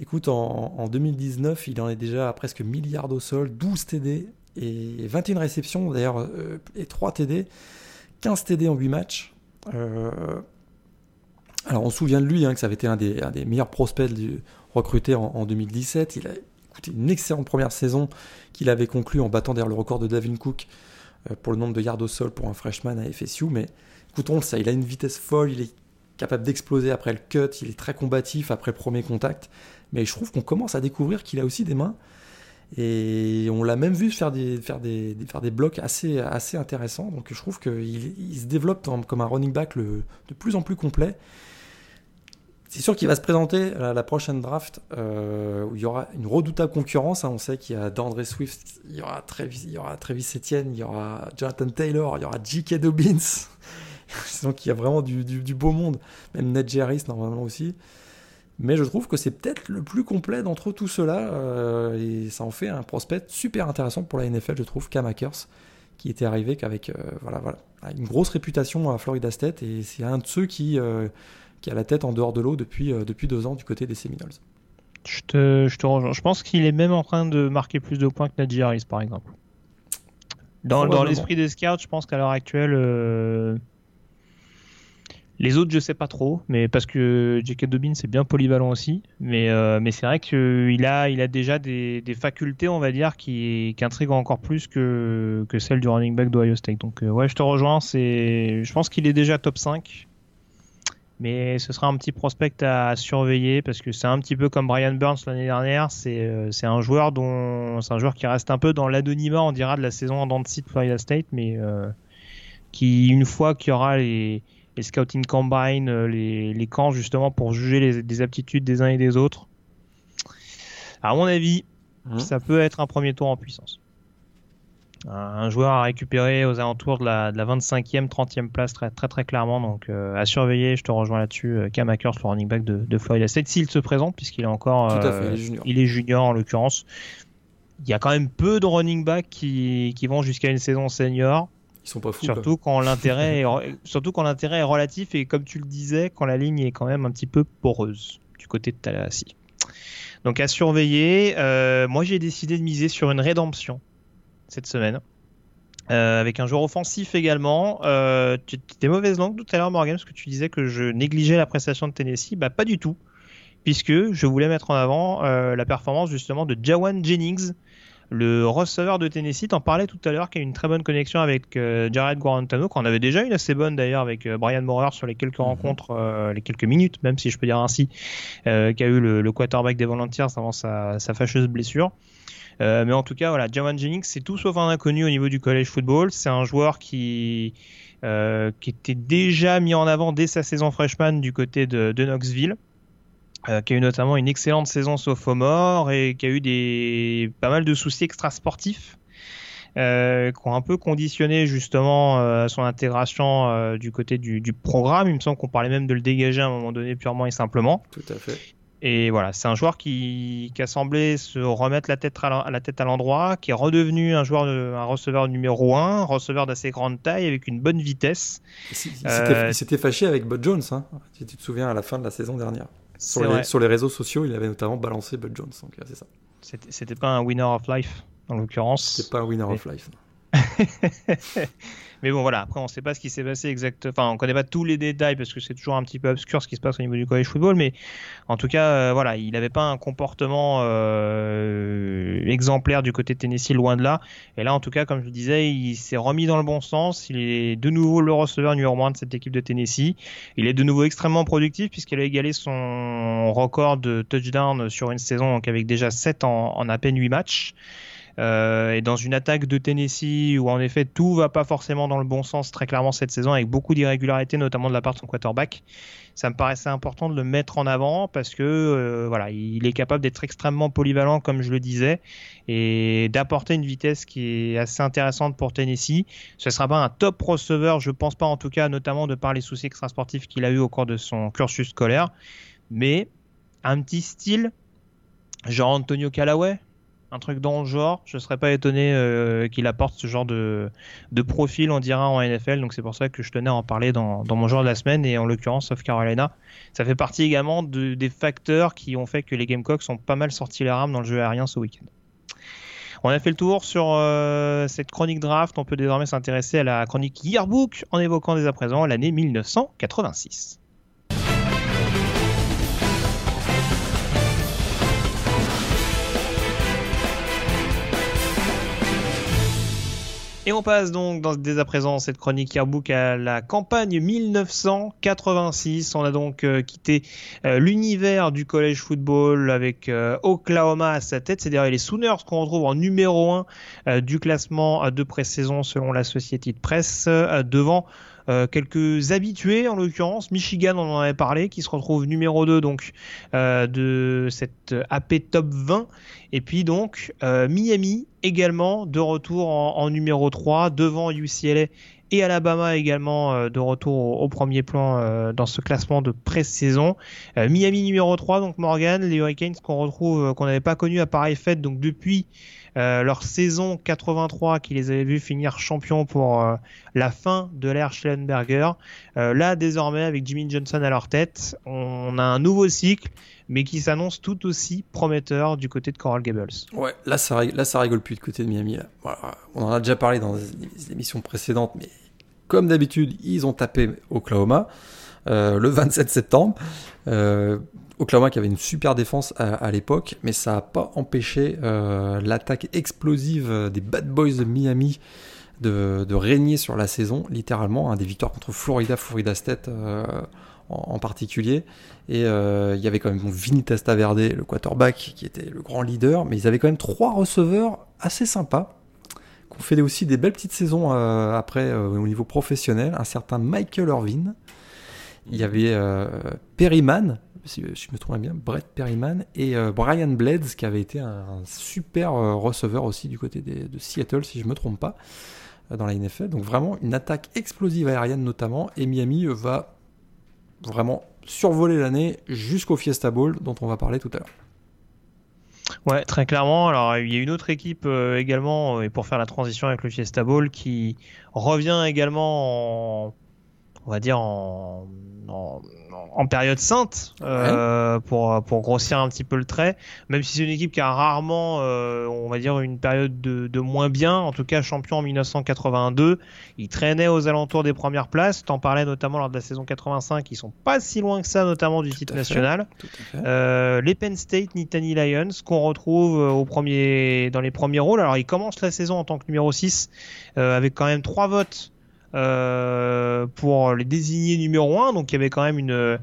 Écoute, en, en 2019, il en est déjà à presque milliard au sol, 12 TD et 21 réceptions d'ailleurs, euh, et 3 TD, 15 TD en 8 matchs. Euh, alors on se souvient de lui, hein, que ça avait été un des, meilleurs prospects recrutés en, en 2017. Il a une excellente première saison qu'il avait conclue en battant d'ailleurs le record de Davin Cook euh, pour le nombre de yards au sol pour un freshman à FSU. Mais écoutons ça, il a une vitesse folle, il est capable d'exploser après le cut, il est très combatif après le premier contact. Mais je trouve qu'on commence à découvrir qu'il a aussi des mains. Et on l'a même vu faire des, blocs assez, intéressants. Donc je trouve qu'il il se développe comme un running back de plus en plus complet. C'est sûr qu'il va se présenter à la prochaine draft euh, où il y aura une redoutable concurrence. Hein. On sait qu'il y a d'André Swift, il y aura Travis, il y aura Etienne, il y aura Jonathan Taylor, il y aura J.K. Dobbins. Donc il y a vraiment du, beau monde. Même Ned Jarris normalement aussi. Mais je trouve que c'est peut-être le plus complet d'entre tous ceux-là. Euh, et ça en fait un prospect super intéressant pour la NFL, je trouve, Cam Akers, qui était arrivé qu'avec euh, voilà, voilà, une grosse réputation à Florida State. Et c'est un de ceux qui qui a la tête en dehors de l'eau depuis, euh, depuis deux ans du côté des Seminoles. Je te, je te rejoins. Je pense qu'il est même en train de marquer plus de points que Najee Harris, par exemple. Dans, dans l'esprit des scouts, je pense qu'à l'heure actuelle, euh, les autres, je sais pas trop, mais parce que J.K. Dobbin c'est bien polyvalent aussi, mais, euh, mais c'est vrai qu'il a, il a déjà des, des, facultés, on va dire, qui, qui intriguent encore plus que, que celles du running back d'Ohio State. Donc ouais, je te rejoins. Je pense qu'il est déjà top 5 mais ce sera un petit prospect à surveiller parce que c'est un petit peu comme Brian Burns l'année dernière. C'est euh, un joueur dont c'est un joueur qui reste un peu dans l'anonymat, on dira, de la saison en dents de Florida State, mais euh, qui une fois qu'il y aura les, les scouting combine, euh, les, les, camps justement pour juger les, les, aptitudes des uns et des autres, à mon avis, mmh. ça peut être un premier tour en puissance un joueur à récupérer aux alentours de la, de la 25e, 30e place très très, très clairement. Donc euh, à surveiller, je te rejoins là-dessus. Euh, Cam Akers, le running back de, de Florida State, s'il se présente, puisqu'il est encore. Euh, il, est junior. en l'occurrence. Il y a quand même peu de running backs qui, qui vont jusqu'à une saison senior. Ils sont pas fous. Surtout quand l'intérêt est, surtout quand l'intérêt est relatif et comme tu le disais, quand la ligne est quand même un petit peu poreuse du côté de Tallahassee. Donc à surveiller. moi j'ai décidé de miser sur une rédemption cette semaine. Euh, avec un joueur offensif également. Euh, tu étais mauvaise langue tout à l'heure, Morgan, parce que tu disais que je négligeais la prestation de Tennessee. Bah, pas du tout, puisque je voulais mettre en avant euh, la performance justement de Jawan Jennings, le receveur de Tennessee. T'en parlais tout à l'heure, qui a une très bonne connexion avec Jared Guarantano, qu'on avait déjà une assez bonne d'ailleurs avec Brian Morer sur les quelques mhm. rencontres, les quelques minutes, même si je peux dire ainsi, qu'a eu le, quarterback des Volunteers avant sa fâcheuse blessure. Euh, mais en tout cas, voilà, Jawan Jennings, c'est tout sauf un inconnu au niveau du college football. C'est un joueur qui, euh, qui était déjà mis en avant dès sa saison freshman du côté de, Knoxville. Euh, qui a eu notamment une excellente saison sophomore et qui a eu des pas mal de soucis extrasportifs euh, qui ont un peu conditionné justement son intégration du côté du, programme. Il me semble qu'on parlait même de le dégager à un moment donné purement et simplement. Tout à fait. Et voilà, c'est un joueur qui, qui, a semblé se remettre la tête à la tête à l'endroit, qui est redevenu un joueur, un receveur numéro 1, un receveur d'assez grande taille avec une bonne vitesse. Euh, il s'était fâché avec Bud Jones, hein, si tu te souviens, à la fin de la saison dernière. Sur les, sur les, réseaux sociaux, il avait notamment balancé Bud Jones, donc c'est ça. C'était pas un winner of life, en l'occurrence. C'était pas un winner of life. Mais bon, voilà. Après, on ne sait pas ce qui s'est passé exactement. Enfin, on connaît pas tous les détails parce que c'est toujours un petit peu obscur ce qui se passe au niveau du college football. Mais en tout cas, euh, voilà, il n'avait pas un comportement euh, exemplaire du côté de Tennessee, loin de là. Et là, en tout cas, comme je le disais, il s'est remis dans le bon sens. Il est de nouveau le receveur numéro 1 de cette équipe de Tennessee. Il est de nouveau extrêmement productif puisqu'il a égalé son record de touchdown sur une saison, donc avec déjà 7 en, en à peine 8 matchs. Euh, et dans une attaque de Tennessee où en effet tout va pas forcément dans le bon sens très clairement cette saison avec beaucoup d'irrégularités notamment de la part de son quarterback, ça me paraissait important de le mettre en avant parce que euh, voilà, il est capable d'être extrêmement polyvalent comme je le disais et d'apporter une vitesse qui est assez intéressante pour Tennessee. Ce sera pas un top receveur, je pense pas en tout cas, notamment de par les soucis extrasportifs qu'il a eu au cours de son cursus scolaire, mais un petit style genre Antonio Callaway, un truc dans le genre. Je serais pas étonné euh, qu'il apporte ce genre de, profil, on dira, en NFL. Donc c'est pour ça que je tenais à en parler dans, mon joueur de la semaine et en l'occurrence South Carolina. Ça fait partie également de, des facteurs qui ont fait que les Gamecocks sont pas mal sortis les rames dans le jeu aérien ce week-end. On a fait le tour sur euh, cette chronique draft. On peut désormais s'intéresser à la chronique Yearbook en évoquant dès à présent l'année 1986. Et on passe donc dès à présent cette chronique yearbook à la campagne 1986. On a donc euh, quitté euh, l'univers du college football avec euh, Oklahoma à sa tête. C'est-à-dire les Sooners qu'on retrouve en numéro 1 du classement de pré-saison selon la Société de presse devant quelques habitués en l'occurrence. Michigan, on en avait parlé, qui se retrouve numéro 2 donc de cette AP Top 20. Et puis donc Miami également de retour en, numéro 3 devant UCLA et Alabama également euh, de retour au, premier plan euh, dans ce classement de pré-saison. Euh, Miami numéro 3, donc Morgan, les Hurricanes qu'on retrouve, qu'on n'avait pas connu à pareille fête, donc depuis leur saison 83 qui les avait vus finir champions pour la fin de l'ère Schellenberger. là, désormais, avec Jimmy Johnson à leur tête, on a un nouveau cycle, mais qui s'annonce tout aussi prometteur du côté de Coral Gables. Ouais, là ça, là, ça rigole plus du côté de Miami. On en a déjà parlé dans des émissions précédentes, mais comme d'habitude, ils ont tapé Oklahoma euh, le 27 septembre. Euh, Oklahoma qui avait une super défense à, l'époque, mais ça n'a pas empêché euh, l'attaque explosive des Bad Boys de Miami de, régner sur la saison, littéralement. Hein, des victoires contre Florida, Florida State en, particulier. Et il y avait quand même Vinny Testaverde, le quarterback, qui était le grand leader, mais ils avaient quand même trois receveurs assez sympas qu'on fait aussi des belles petites saisons euh, après euh, au niveau professionnel. Un certain Michael Irvin. Il y avait euh, Perryman, si je me trompe bien, Brett Perryman et Brian Blades qui avait été un, super receveur aussi du côté de Seattle, si je me trompe pas, dans la NFL. Donc vraiment une attaque explosive aérienne notamment. Et Miami va vraiment survoler l'année jusqu'au Fiesta Bowl dont on va parler tout à l'heure. Ouais, très clairement. Alors, il y a une autre équipe euh, également, euh, et pour faire la transition avec le Fiesta Bowl, qui revient également en, on va dire en, en, période sainte euh, pour, pour grossir un petit peu le trait. Même si c'est une équipe qui a rarement, euh, on va dire, une période de, de, moins bien. En tout cas, champion en 1982, ils traînaient aux alentours des premières places. T'en parlais notamment lors de la saison 85. Ils sont pas si loin que ça, notamment du titre national. Euh, les Penn State Nittany Lions qu'on retrouve au premier, dans les premiers rôles. Alors, ils commencent la saison en tant que numéro 6 avec quand même trois votes euh, pour les désigner numéro 1. Donc il y avait quand même une,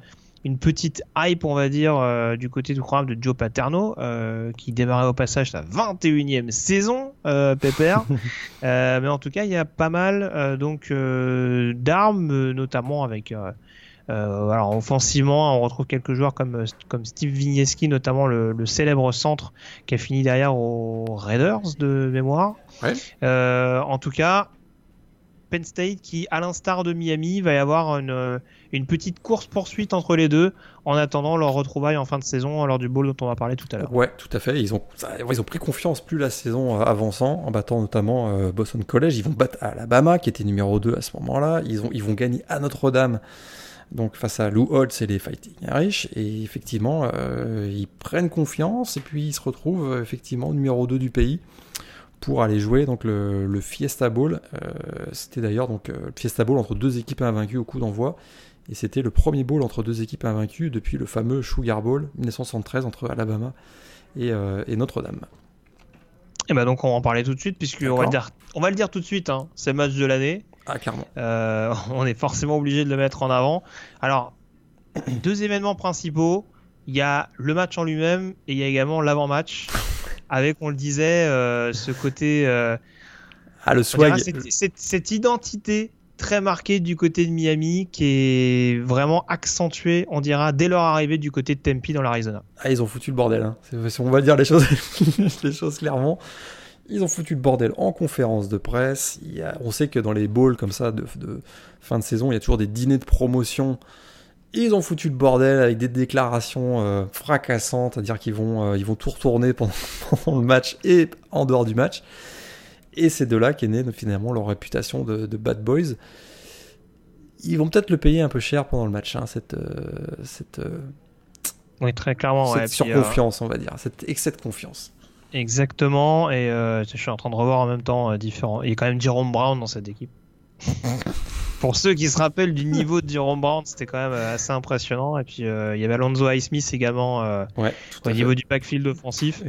une petite hype, on va dire, euh, du côté du programme de Joe Paterno, euh, qui démarrait au passage sa 21e saison, Pépère. mais en tout cas, il y a pas mal donc d'armes, notamment avec. alors offensivement, on retrouve quelques joueurs comme, comme Steve Vigneski, notamment le, le, célèbre centre qui a fini derrière aux Raiders de mémoire. Ouais. en tout cas, Penn State qui, à l'instar de Miami, va y avoir une, une petite course-poursuite entre les deux en attendant leur retrouvaille en fin de saison lors du bowl dont on va parler tout à l'heure. Ouais, tout à fait. Ils ont, ils ont pris confiance plus la saison avançant en battant notamment euh, Boston College. Ils vont battre Alabama qui était numéro 2 à ce moment-là. Ils vont gagner à Notre-Dame. Donc face à Lou Holtz et les Fighting Irish, et effectivement, euh, ils prennent confiance et puis ils se retrouvent effectivement numéro 2 du pays pour aller jouer donc le, Fiesta Bowl. Euh, c'était d'ailleurs donc euh, le Fiesta Bowl entre deux équipes invaincues au coup d'envoi. Et c'était le premier bowl entre deux équipes invaincues depuis le fameux Sugar Bowl 1973 entre Alabama et, euh, Notre-Dame. Et bah donc on va en parler tout de suite puisque on va, le dire, on va le dire tout de suite, hein, c'est le match de l'année. Ah clairement. on est forcément obligé de le mettre en avant. Alors deux événements principaux. Il y a le match en lui-même et il y a également l'avant-match avec, on le disait, euh, ce côté. Euh, ah, le swag. Cette, identité très marquée du côté de Miami qui est vraiment accentuée, on dira, dès leur arrivée du côté de Tempe dans l'Arizona. Ah, ils ont foutu le bordel. Hein. On va dire les choses, les choses clairement. Ils ont foutu le bordel en conférence de presse. Il y a, on sait que dans les bowls comme ça de, de, fin de saison, il y a toujours des dîners de promotion ils ont foutu le bordel avec des déclarations euh, fracassantes, c'est-à-dire qu'ils vont, euh, ils vont tout retourner pendant, le match et en dehors du match. Et c'est de là qu'est née finalement leur réputation de, bad boys. Ils vont peut-être le payer un peu cher pendant le match, hein, cette, euh, cette, oui, très clairement, cette surconfiance, on va dire, cet excès de confiance. Exactement, et je suis en train de revoir en même temps différents. Il y a quand même Jerome Brown dans cette équipe. pour ceux qui se rappellent du niveau de Jerome Brown, c'était quand même euh, assez impressionnant. Et puis euh, il y avait Alonso Highsmith également euh, au niveau du backfield offensif.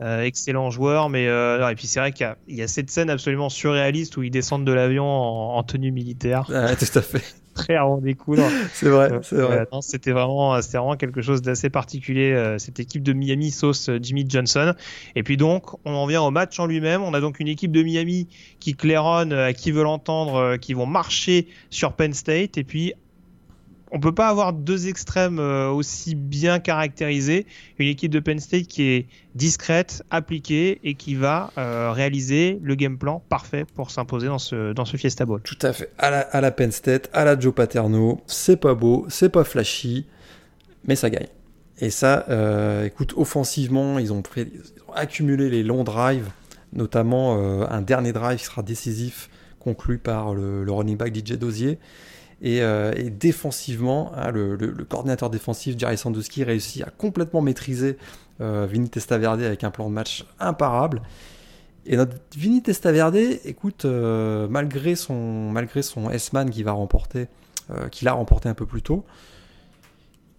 excellent joueur, mais et puis c'est vrai qu'il y, a cette scène absolument surréaliste où ils descendent de l'avion en, tenue militaire. tout à fait. Très à découdre. C'est vrai, c'est vrai. c'était vraiment, c'était vraiment quelque chose d'assez particulier, cette équipe de Miami sauce Jimmy Johnson. Et puis donc, on en vient au match en lui-même. On a donc une équipe de Miami qui claironne à qui veut l'entendre, qui vont marcher sur Penn State. Et puis, on peut pas avoir deux extrêmes euh, aussi bien caractérisés. Une équipe de Penn State qui est discrète, appliquée et qui va euh, réaliser le game plan parfait pour s'imposer dans ce, dans ce Fiesta Bowl. Tout à fait. À la, Penn State, à la Joe Paterno, c'est pas beau, c'est pas flashy, mais ça gagne. Et ça, euh, écoute, offensivement, ils ont, accumulé les longs drives, notamment un dernier drive qui sera décisif, conclu par le, le running back DJ Dozier. Euh, et, défensivement, hein, le, coordinateur défensif Jerry Sandusky réussit à complètement maîtriser euh, Vini Testaverde avec un plan de match imparable. Et notre Vini Testaverde, écoute, euh, malgré son malgré son S-man qui va remporter, qu'il a remporté un peu plus tôt,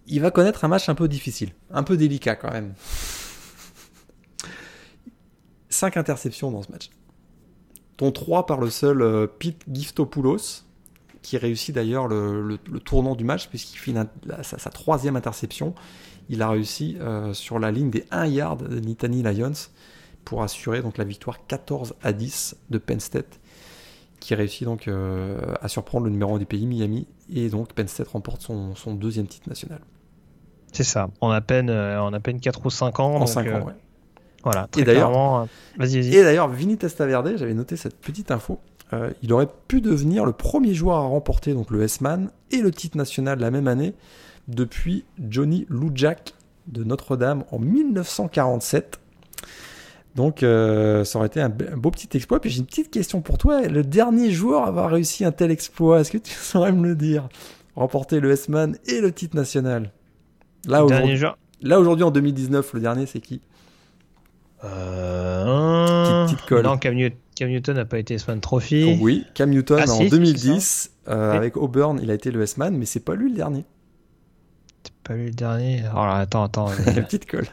il va connaître un match un peu difficile, un peu délicat quand même. 5 interceptions dans ce match, dont 3 par le seul Pete Giftopoulos, qui réussit d'ailleurs le, tournant du match puisqu'il finit sa, troisième interception. Il a réussi euh, sur la ligne des 1 yard de Nittany Lions pour assurer donc la victoire 14 à 10 de Penn State qui réussit donc euh, à surprendre le numéro 1 du pays, Miami, et donc Penn State remporte son, deuxième titre national. C'est ça, en à peine, euh, en à peine 4 ou 5 ans. En 5 ans, ouais. Voilà, et d'ailleurs, Et d'ailleurs, Vinny Testaverde, j'avais noté cette petite info, euh, il aurait pu devenir le premier joueur à remporter donc le S-Man et le titre national la même année depuis Johnny Lujak de Notre-Dame en 1947. Donc euh, ça aurait été un, beau petit exploit. Puis j'ai une petite question pour toi. Le dernier joueur à avoir réussi un tel exploit, est-ce que tu saurais me le dire? Remporter le S-Man et le titre national. Là aujourd'hui en 2019, le dernier c'est qui? Euh... Petite, colle. Non, Cam, Newton n'a pas été S-Man Trophy. Oh oui, Cam Newton ah, en 2010, euh, avec Auburn, il a été le S-Man, mais c'est pas lui le dernier. C'est pas lui le dernier Oh là, attends, attends. La petite colle.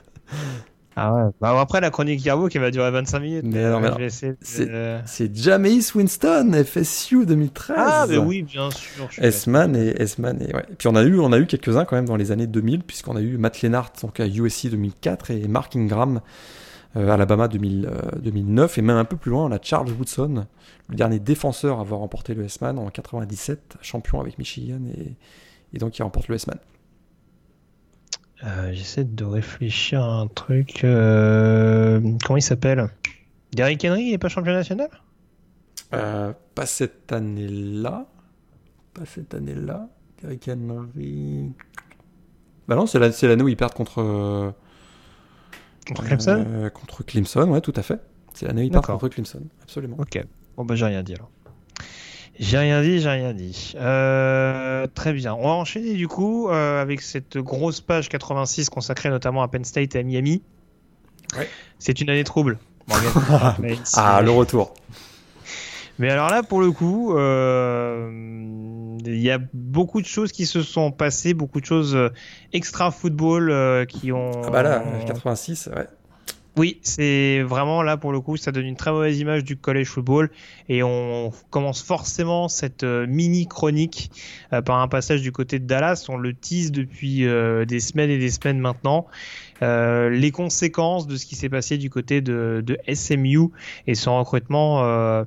Ah ouais. Bah, après, la chronique Garbo qui va durer 25 minutes. Mais non, mais c'est Jameis Winston, FSU 2013. Ah, mais oui, bien sûr. S-Man et S-Man. Et, ouais. et puis on a eu, on a eu quelques-uns quand même dans les années 2000, puisqu'on a eu Matt Lennart donc à USC 2004 et Mark Ingram euh, Alabama 2009, et même un peu plus loin, on a Charles Woodson, le dernier défenseur à avoir remporté le S-Man en 97, champion avec Michigan, et, donc il remporte le S-Man. Euh, j'essaie de réfléchir à un truc. Euh, comment il s'appelle? Derrick Henry, il n'est pas champion national? Pas cette année-là. Pas cette année-là. Derrick Henry. Bah non, c'est l'année où ils perdent contre. Contre Clemson euh, Contre Clemson, ouais, tout à fait. C'est l'année où contre Clemson, absolument. Ok. Bon, bah, j'ai rien dit alors. J'ai rien dit, j'ai rien dit. Euh, très bien. On va enchaîner du coup euh, avec cette grosse page 86 consacrée notamment à Penn State et à Miami. Ouais. C'est une année trouble. ah, le retour. Mais alors là, pour le coup, euh, il y a beaucoup de choses qui se sont passées, beaucoup de choses euh, extra football euh, qui ont. Ah bah là, 86, ouais. Oui, c'est vraiment là pour le coup, ça donne une très mauvaise image du college football et on commence forcément cette mini chronique par un passage du côté de Dallas. On le tease depuis des semaines et des semaines maintenant. les conséquences de ce qui s'est passé du côté de, de, SMU et son recrutement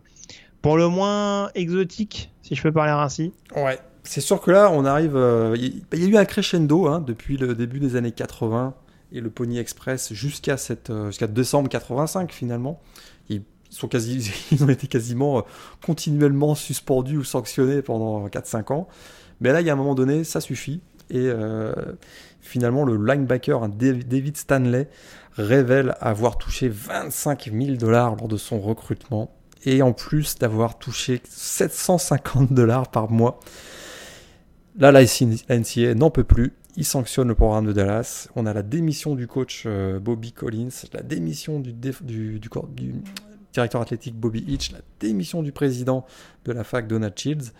pour le moins exotique, si je peux parler ainsi. Ouais, c'est sûr que là, on arrive. Euh, il y, a eu un crescendo hein, depuis le début des années 80 et le Pony Express jusqu'à euh, jusqu'à décembre 85 finalement. Ils, sont ils ont été quasiment euh, continuellement suspendus ou sanctionnés pendant 4-5 ans. Mais là, il y a un moment donné, ça suffit. Et finalement, le linebacker David Stanley révèle avoir touché 25 000 dollars lors de son recrutement et en plus d'avoir touché 750 dollars par mois. Là, la NCA n'en peut plus. Il sanctionne le programme de Dallas. On a la démission du coach euh, Bobby Collins, la démission du, directeur athlétique Bobby Hitch, la démission du président de la fac Donald Shields.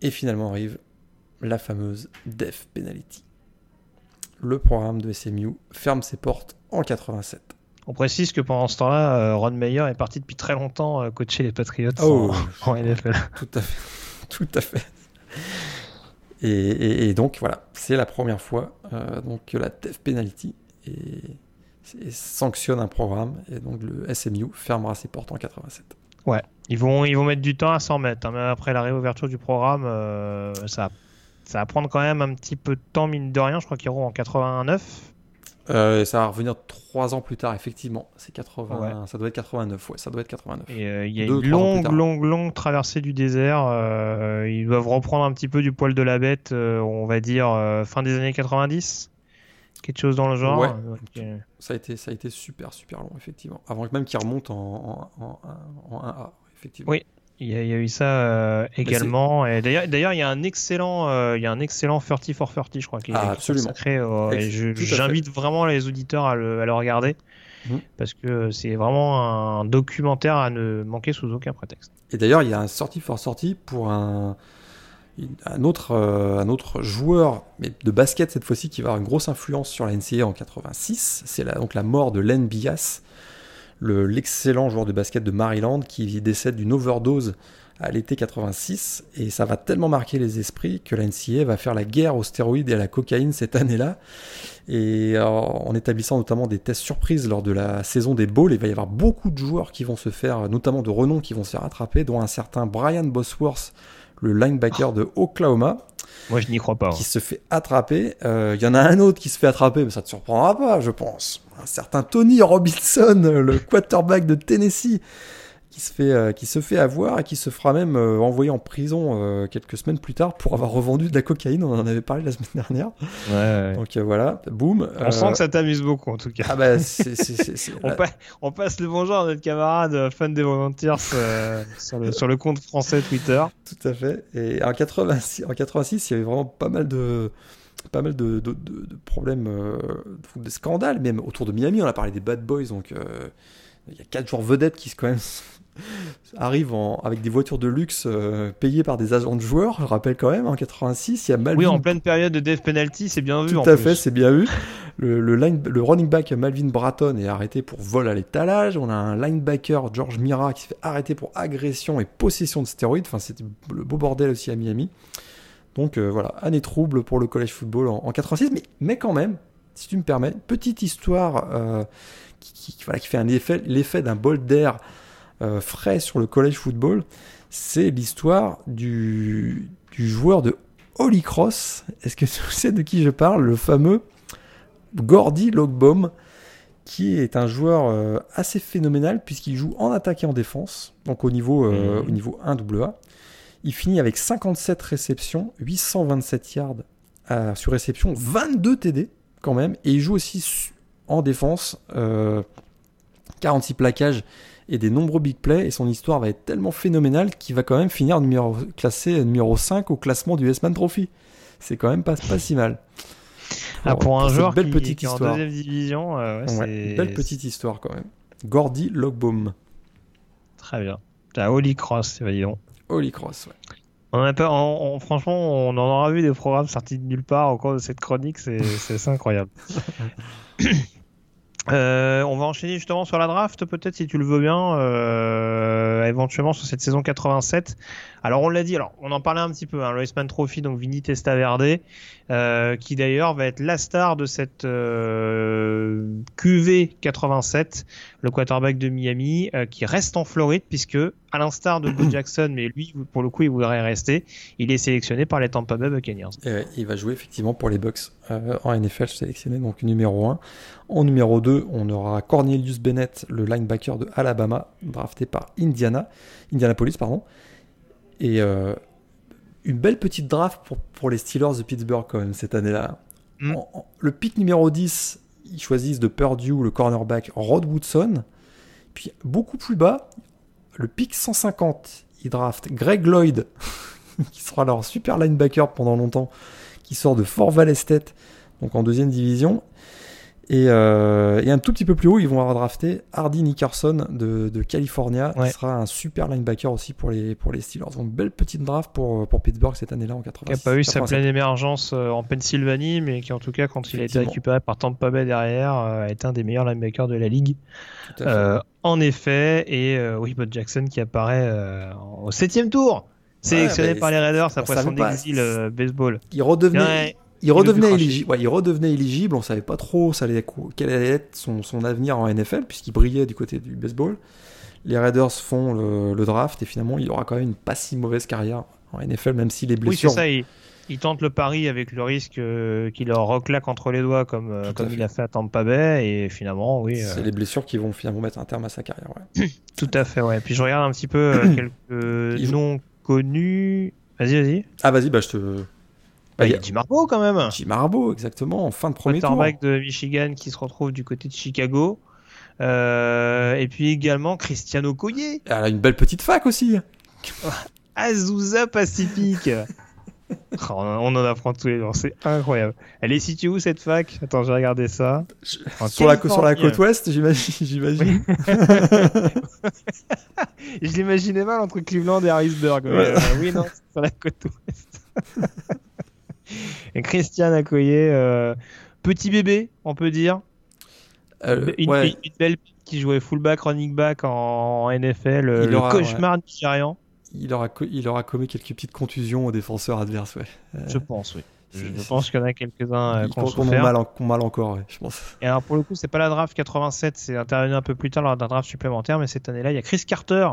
Et finalement arrive la fameuse Death Penalty. Le programme de SMU ferme ses portes en 87. On précise que pendant ce temps-là, euh, Ron Meyer est parti depuis très longtemps euh, coacher les Patriots oh, en, NFL. Tout à fait. Tout à fait. Et, donc voilà, c'est la première fois euh, donc, que la Death Penalty sanctionne un programme et donc le SMU fermera ses portes en 87. Ouais, ils vont, ils vont mettre du temps à s'en mettre. Hein, après la réouverture du programme, euh, ça, ça va prendre quand même un petit peu de temps, mine de rien. Je crois qu'ils iront en 89. Euh, ça va revenir trois ans plus tard, effectivement. C'est 80, ça doit être 89, ouais, ça doit être 89. Et euh, il y a une longue, longue, longue traversée du désert. Euh, ils doivent reprendre un petit peu du poil de la bête, on va dire fin des années 90, quelque chose dans le genre? Ouais. Ça a été, ça a été super, super long, effectivement. Avant même qu'ils remontent en, en, en, en 1A, effectivement. Oui, il y, a, eu ça euh, également. Et d'ailleurs, d'ailleurs, il y a un excellent, euh, il y a un excellent 30 for 30, je crois, qui est, ah, absolument. j'invite vraiment les auditeurs à le, à le regarder mhm. parce que c'est vraiment un documentaire à ne manquer sous aucun prétexte. Et d'ailleurs, il y a un sorti for sorti pour un, un autre, euh, un autre joueur, mais de basket cette fois-ci, qui va avoir une grosse influence sur la NCA en 86. C'est donc la mort de Len Bias l'excellent joueur de basket de Maryland qui décède d'une overdose à l'été 86 et ça va tellement marquer les esprits que la NCA va faire la guerre aux stéroïdes et à la cocaïne cette année-là. Et en établissant notamment des tests surprises lors de la saison des bowls il va y avoir beaucoup de joueurs qui vont se faire notamment de renom qui vont se faire attraper dont un certain Brian Bosworth le linebacker de Oklahoma moi, je n'y crois pas. Qui hein. se fait attraper. Euh, il y en a un autre qui se fait attraper, mais ça te surprendra pas, je pense. Un certain Tony Robinson, le quarterback de Tennessee, qui se fait, euh, qui se fait avoir et qui se fera même euh, envoyer en prison euh, quelques semaines plus tard pour avoir revendu de la cocaïne. On en avait parlé la semaine dernière. Ouais, Donc voilà, boum. On sent que ça t'amuse beaucoup en tout cas. Ah bah, on, passe le bonjour à notre camarade fan des Volunteers sur, le, sur le compte français Twitter. Tout à fait. Et en 86, en 86 il y avait vraiment pas mal de pas mal de, de, de, problèmes, de scandales même autour de Miami. On a parlé des Bad Boys, donc il y a quatre joueurs vedettes qui quand même arrivent avec des voitures de luxe euh, payées par des agents de joueurs. Je rappelle quand même, en 86, il y a Malvin. Oui, en pleine période de death penalty, c'est bien vu. Tout à fait, c'est bien vu. Le, le, running back Malvin Bratton est arrêté pour vol à l'étalage. On a un linebacker George Mira qui se fait arrêter pour agression et possession de stéroïdes. Enfin, c'était le beau bordel aussi à Miami. Donc euh, voilà, année trouble pour le college football en, 86, mais, mais quand même, si tu me permets, petite histoire. Euh, qui, voilà, qui fait l'effet d'un bol d'air euh, frais sur le college football, c'est l'histoire du, du, joueur de Holy Cross. Est-ce que tu sais de qui je parle? Le fameux Gordy Logbaum, qui est un joueur euh, assez phénoménal puisqu'il joue en attaque et en défense, donc au niveau, euh, mmh. au niveau 1AA. Il finit avec 57 réceptions, 827 yards sur réception, 22 TD quand même, et il joue aussi en défense, 46 euh, plaquages et des nombreux big plays. Et son histoire va être tellement phénoménale qu'il va quand même finir numéro, classé numéro 5 au classement du S-Man Trophy. C'est quand même pas, pas si mal. Ah, pour un joueur belle qui, petite histoire. en deuxième division, euh, belle petite histoire quand même. Gordy Logbaum. Très bien. La Holy Cross, disons. Holy Cross, ouais. On a pas, franchement, on en aura vu des programmes sortis de nulle part au cours de cette chronique, c'est incroyable. Euh, on va enchaîner justement sur la draft, peut-être si tu le veux bien, euh, éventuellement sur cette saison 87. Alors on l'a dit, alors on en parlait un petit peu, hein, le Iceman Trophy, donc Vinny Testaverde, euh, qui d'ailleurs va être la star de cette euh, QV 87, le quarterback de Miami, euh, qui reste en Floride puisque, à l'instar de Bo Jackson, mais lui pour le coup il voudrait rester, il est sélectionné par les Tampa Bay Buccaneers. il va jouer effectivement pour les Bucks en NFL sélectionné, donc numéro 1. En numéro 2, on aura Cornelius Bennett, le linebacker de Alabama, drafté par Indiana, Indianapolis, pardon. Et euh, une belle petite draft pour, pour, les Steelers de Pittsburgh quand même cette année-là. Mm. Le pick numéro 10, ils choisissent de Purdue le cornerback Rod Woodson. Puis beaucoup plus bas, le pick 150, ils draftent Greg Lloyd, qui sera leur super linebacker pendant longtemps, qui sort de Fort Valley State, donc en deuxième division. Euh, et, un tout petit peu plus haut, ils vont avoir drafté Hardy Nickerson de, de California, qui sera un super linebacker aussi pour les, pour les Steelers. Donc, belle petite draft pour, pour Pittsburgh cette année-là en 80. Qui n'a pas eu sa pleine émergence euh, en Pennsylvanie, mais qui en tout cas, quand il a été récupéré par Tampa Bay derrière, euh, a été un des meilleurs linebackers de la ligue. en effet, et oui, Bud Jackson qui apparaît au septième tour sélectionné par les Raiders après son exil euh, baseball. Il redevenait, Ouais, il redevenait éligible. Ouais, il redevenait éligible. On savait pas trop ça allait, quel allait être son, son avenir en NFL puisqu'il brillait du côté du baseball. Les Raiders font le, le draft et finalement il aura quand même une pas si mauvaise carrière en NFL même si les Oui, c'est blessures. ça. Il, il tente le pari avec le risque euh, qu'il leur reclaque entre les doigts comme, euh, comme il a fait à Tampa Bay. Et finalement, oui. euh, c'est les blessures qui vont finalement mettre un terme à sa carrière. ouais. Tout à fait, ouais. Puis je regarde un petit peu quelques noms connus. Vas-y, vas-y. Ah vas-y, bah je te. Bah, Bah, il y a Jim Harbaugh quand même. Jim Harbaugh exactement en fin de premier tour. quarterback de Michigan qui se retrouve du côté de Chicago. Euh, et puis également Cristiano Collier, Elle a une belle petite fac aussi. Azusa Pacific. Oh, on en apprend tous les jours, c'est incroyable. Elle est située où cette fac? Attends, j'ai regardé ça. Sur la, sur la côte ouest, j'imagine. Je l'imaginais mal entre Cleveland et Harrisburg. mais, euh, oui, non, sur la côte ouest. Et Christian Okoye, euh, petit bébé, on peut dire. Euh, une, ouais. une belle qui jouait fullback, running back en, NFL, euh, Il le aura, cauchemar nigérian, Il aura, co- il aura commis quelques petites contusions aux défenseurs adverses, ouais. Euh, je pense, oui. Je, pense qu'il y en a quelques-uns ils qui ont qu'on- qu'on mal, en- qu'on mal encore, ouais, je pense. Et alors pour le coup, c'est pas la draft 87, c'est intervenu un peu plus tard lors d'un draft supplémentaire, mais cette année-là, il y a Chris Carter,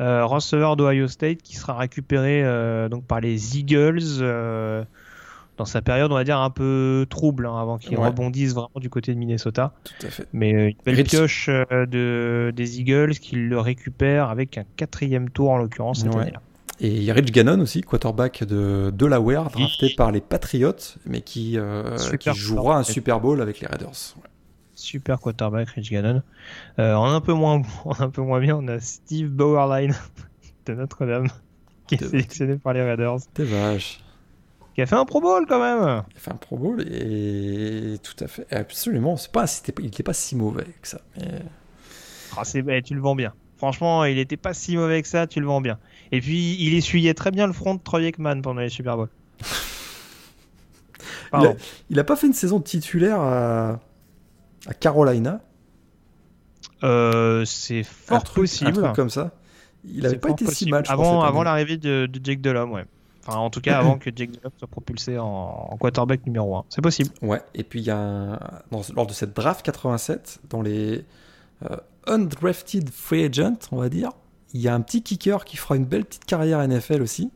euh, receveur d'Ohio State, qui sera récupéré donc par les Eagles dans sa période, on va dire un peu trouble, hein, avant qu'il Ouais. rebondisse vraiment du côté de Minnesota. Tout à fait. Mais euh, une belle Rich. pioche euh, de, des Eagles qui le récupère avec un quatrième tour en l'occurrence cette Ouais. année-là. Et il y a Rich Gannon aussi, quarterback de Delaware, drafté par les Patriots, mais qui, euh, qui jouera un. Super Bowl avec les Raiders. Ouais. Super quarterback, Rich Gannon. Euh, en un peu moins, en un peu moins bien, on a Steve Bowerline de Notre-Dame qui est sélectionné par les Raiders, T'es vache. Qui a fait un Pro Bowl quand même. Il a fait un Pro Bowl et tout à fait. Absolument, c'est pas, c'était pas- il n'était pas si mauvais que ça. mais- Ah, c'est, eh, tu le vends bien. Franchement, il était pas si mauvais que ça, tu le vends bien. Et puis, il essuyait très bien le front de Troy Aikman pendant les Super Bowls. Pardon. Il a pas fait une saison titulaire à, à Carolina, Euh, c'est un fort truc, possible. un truc comme ça. Il avait C'est pas été si possible. mal. je Avant, avant l'arrivée de, de Jake Delhomme, ouais. Enfin, en tout cas, avant que Jake Delhomme soit propulsé en, en quarterback numéro 1. C'est possible. Ouais, et puis il y a un- dans- lors de cette draft 87, dans les euh, undrafted free agents, on va dire, il y a un petit kicker qui fera une belle petite carrière NFL aussi.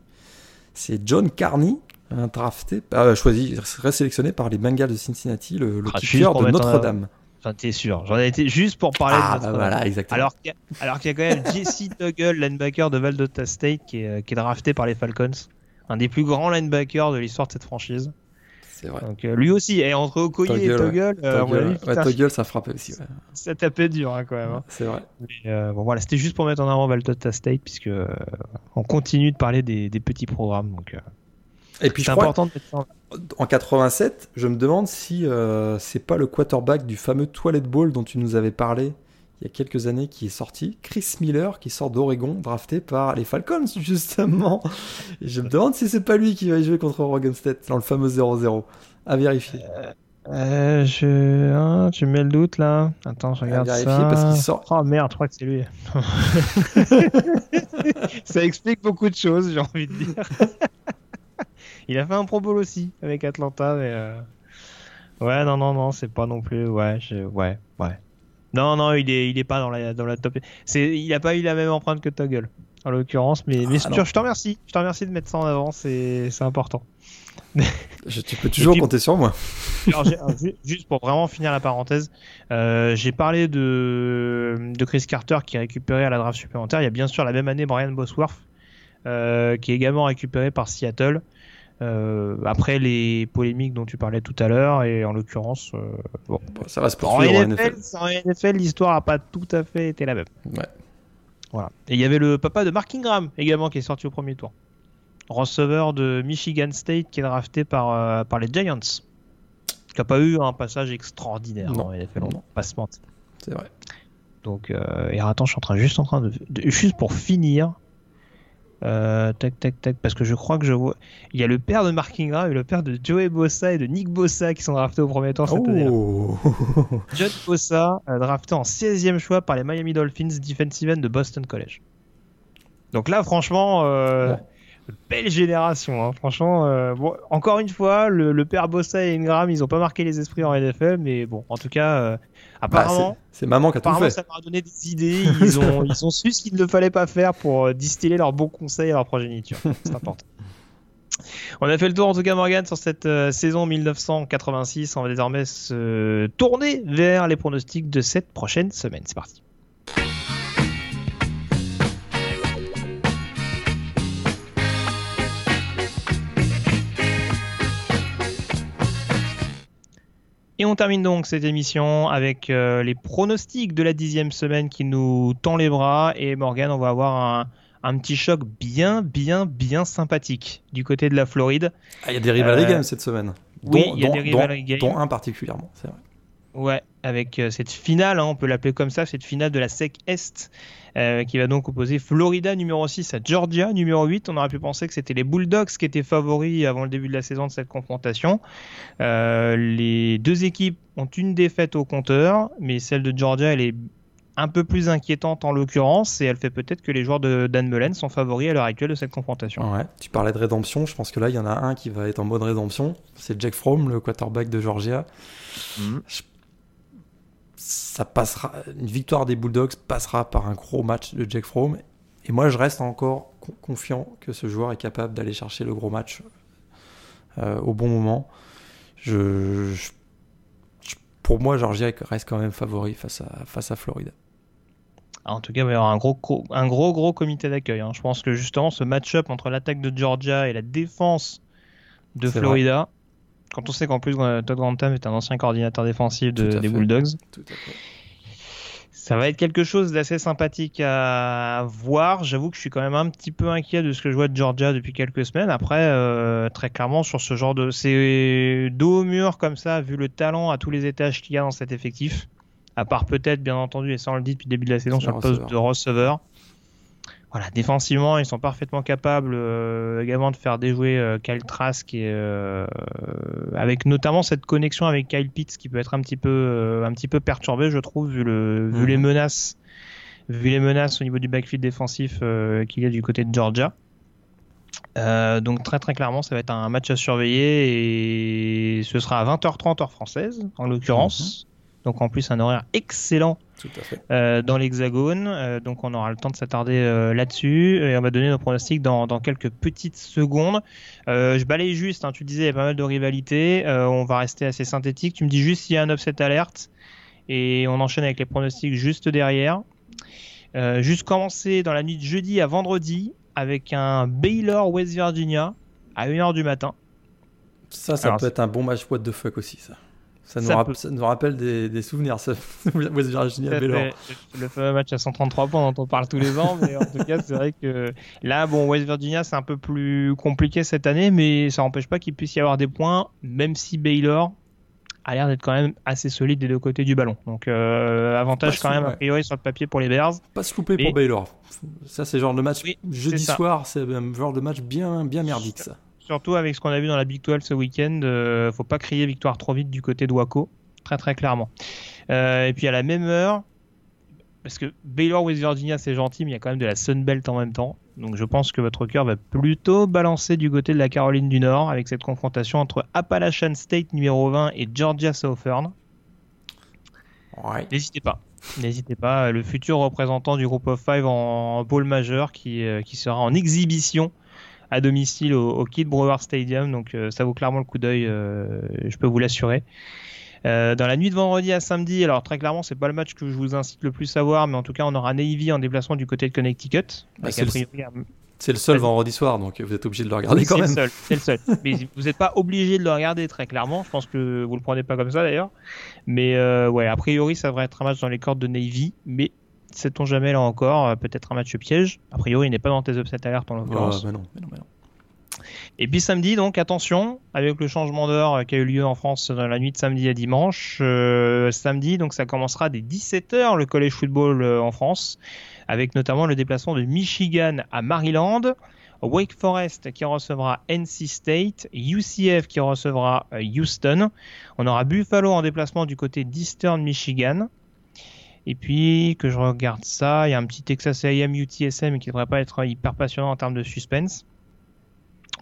C'est John Carney, un drafté, euh, choisi, résélectionné par les Bengals de Cincinnati, le, le Ah, kicker de Notre-Dame. Enfin, t'es sûr. J'en ai été juste pour parler Ah, de bah notre. voilà, exactement. Alors qu'il y, a- y quand même Jesse Tuggle, linebacker de Valdota State, qui est, qui est drafté par les Falcons. Un des plus grands linebackers de l'histoire de cette franchise. c'est vrai. Donc euh, lui aussi, et entre Okoye et Tuggle, Tuggle, euh, Toggle, ouais, Toggle, ça frappait aussi. ouais. ça tapait dur hein, quand même. hein. C'est vrai. Mais, euh, bon voilà, c'était juste pour mettre en avant Valdota State, puisque euh, on continue de parler des, des petits programmes. Donc Et puis je c'est crois, important de mettre en en 87, je me demande si c'est pas le quarterback du fameux Toilet Bowl dont tu nous avais parlé il y a quelques années qui est sorti, Chris Miller qui sort d'Oregon, drafté par les Falcons justement. Et je me demande si c'est pas lui qui va y jouer contre Oregon State dans le fameux 0-0. À vérifier. Euh, je... hein, tu me mets le doute là Attends, je À regarde vérifier ça. parce qu'il sort. Oh merde, je crois que c'est lui. ça explique beaucoup de choses, j'ai envie de dire. Il a fait un Pro Bowl aussi avec Atlanta, mais euh, ouais, non, non, non, c'est pas non plus. Ouais, je... ouais, ouais. Non, non, il est, il est pas dans la, dans la top. C'est, il a pas eu la même empreinte que Toggle, en l'occurrence. Mais, Ah, je, te remercie. Je te remercie de mettre ça en avant. C'est, c'est important. Je- tu peux toujours puis- compter sur moi. Alors, juste pour vraiment finir la parenthèse, euh, j'ai parlé de, de Chris Carter qui est récupéré à la draft supplémentaire. Il y a bien sûr la même année Brian Bosworth euh, qui est également récupéré par Seattle. Euh, après les polémiques dont tu parlais tout à l'heure et en l'occurrence euh, bon. Bon, ça va se poursuivre en NFL, en NFL l'histoire a pas tout à fait été la même Ouais. voilà et il y avait le papa de Mark Ingram également qui est sorti au premier tour receveur de Michigan State qui est drafté par, euh, par les Giants qui a pas eu un passage extraordinaire Non, en NFL, non, on pas se mentir. C'est vrai. Donc, et attends, je suis en train, juste en train de, de- juste pour finir, euh, tac, tac, tac, parce que je crois que je vois, il y a le père de Mark Ingram et le père de Joey Bossa et de Nick Bossa qui sont draftés au premier tour cette. Oh John Bossa, euh, drafté en 16e choix par les Miami Dolphins, defensive end de Boston College. Donc là, franchement, euh, Ouais. belle génération, hein. franchement. Euh, bon, encore une fois, le, père Bossa et Ingram, ils ont pas marqué les esprits en NFL, mais bon, en tout cas, apparemment, bah, c'est maman qui a tout fait. Ça leur a donné des idées. Ils ont, ils ont su ce qu'il ne fallait pas faire pour distiller leurs bons conseils à leur progéniture. C'est important. On a fait le tour en tout cas Morgan sur cette saison 1986. On va désormais se tourner vers les pronostics de cette prochaine semaine. C'est parti. Et on termine donc cette émission avec euh, les pronostics de la dixième semaine qui nous tend les bras. Et Morgan, on va avoir un, petit choc bien, bien, bien sympathique du côté de la Floride. Ah, il y a des rivalry euh, games cette semaine. oui, il y a des rivalry games. Dont un particulièrement, c'est vrai. Ouais, avec euh, cette finale, hein, on peut l'appeler comme ça, cette finale de la SEC Est, euh, qui va donc opposer Florida numéro 6 à Georgia numéro 8. On aurait pu penser que c'était les Bulldogs qui étaient favoris avant le début de la saison de cette confrontation. Euh, les deux équipes ont une défaite au compteur, mais celle de Georgia, elle est un peu plus inquiétante en l'occurrence, et elle fait peut-être que les joueurs de Dan Mullen sont favoris à l'heure actuelle de cette confrontation. Ouais, tu parlais de rédemption, je pense que là, il y en a un qui va être en mode rédemption, c'est Jack Fromm, le quarterback de Georgia. Mm ça passera, une victoire des Bulldogs passera par un gros match de Jack Fromm. Et moi, je reste encore confiant que ce joueur est capable d'aller chercher le gros match euh, au bon moment. Je, pour moi, Georgia reste quand même favori face à, face à Floride. Ah, en tout cas, il va y avoir un gros, un gros, gros comité d'accueil. Hein. Je pense que justement, ce match-up entre l'attaque de Georgia et la défense de Florida, quand on sait qu'en plus Todd Grantham est un ancien coordinateur défensif des Bulldogs. Ça va être quelque chose d'assez sympathique à voir. J'avoue que je suis quand même un petit peu inquiet de ce que je vois de Georgia depuis quelques semaines. Après, euh, très clairement, sur ce genre de. C'est dos au mur comme ça, vu le talent à tous les étages qu'il y a dans cet effectif. À part peut-être, bien entendu, et ça on le dit depuis le début de la saison, sur le poste de receveur. Voilà, défensivement, ils sont parfaitement capables euh, également de faire déjouer euh, Kyle Trask et euh, avec notamment cette connexion avec Kyle Pitts qui peut être un petit peu un petit peu perturbé, je trouve, vu le vu les mhm. menaces vu les menaces au niveau du backfield défensif qu'il y a du côté de Georgia. donc très très clairement, ça va être un match à surveiller et ce sera à 20h30 heure française en l'occurrence. Mhm. Donc en plus un horaire excellent euh, dans l'Hexagone. Euh, donc on aura le temps de s'attarder euh, là-dessus et on va donner nos pronostics dans, quelques petites secondes. je balaye juste, hein, tu disais il y a pas mal de rivalités, on va rester assez synthétique. Tu me dis juste s'il y a un upset alerte et on enchaîne avec les pronostics juste derrière. juste commencer dans la nuit de jeudi à vendredi avec un Baylor West Virginia à 1h du matin. Ça, ça peut être un bon match what the fuck aussi, ça. Ça nous, rappelle des, souvenirs, ça. West Virginia Le, le fameux match à 133 points dont on parle tous les ans, mais en tout cas, c'est vrai que là, bon, West Virginia, c'est un peu plus compliqué cette année, mais ça n'empêche pas qu'il puisse y avoir des points, même si Baylor a l'air d'être quand même assez solide des deux côtés du ballon. Donc, euh, avantage quand même, a priori, sur le papier pour les Bears. Pas se louper pour Baylor. Ça, c'est genre de match jeudi soir, c'est un genre de match bien, bien merdique, ça. Surtout avec ce qu'on a vu dans la Big 12 ce week-end, euh, faut pas crier victoire trop vite du côté de Waco, très très clairement. Euh, et puis à la même heure, parce que Baylor West Virginia c'est gentil, mais il y a quand même de la Sun Belt en même temps. Donc je pense que votre cœur va plutôt balancer du côté de la Caroline du Nord avec cette confrontation entre Appalachian State numéro 20 et Georgia Southern. N'hésitez pas. N'hésitez pas, le futur représentant du groupe of five en, en majeur qui, euh, qui sera en exhibition à domicile au, Kid Brewer Stadium. Donc euh, ça vaut clairement le coup d'œil, euh, je peux vous l'assurer. Euh, dans la nuit de vendredi à samedi, alors très clairement, c'est pas le match que je vous incite le plus à voir, mais en tout cas, on aura Navy en déplacement du côté de Connecticut. Bah, c'est le... seul vendredi soir, donc vous êtes obligé de le regarder quand même. C'est le seul. mais vous n'êtes pas obligé de le regarder très clairement. Je pense que vous le prenez pas comme ça d'ailleurs. Mais ouais, a priori, ça devrait être un match dans les cordes de Navy, mais sait-on jamais là encore, euh, peut-être un match piège. A priori, il n'est pas dans tes upset alertes en l'occurrence. Oh, non, non, non. Et puis samedi, donc attention, avec le changement d'heure qui a eu lieu en France dans la nuit de samedi à dimanche, euh, samedi, donc ça commencera dès 17h le college football euh, en France, avec notamment le déplacement de Michigan à Maryland, Wake Forest qui recevra NC State, UCF qui recevra Houston. On aura Buffalo en déplacement du côté d'Eastern Michigan. Et puis que je regarde ça, il y a un petit Texas A&M UTSM qui devrait pas être hyper passionnant en termes de suspense.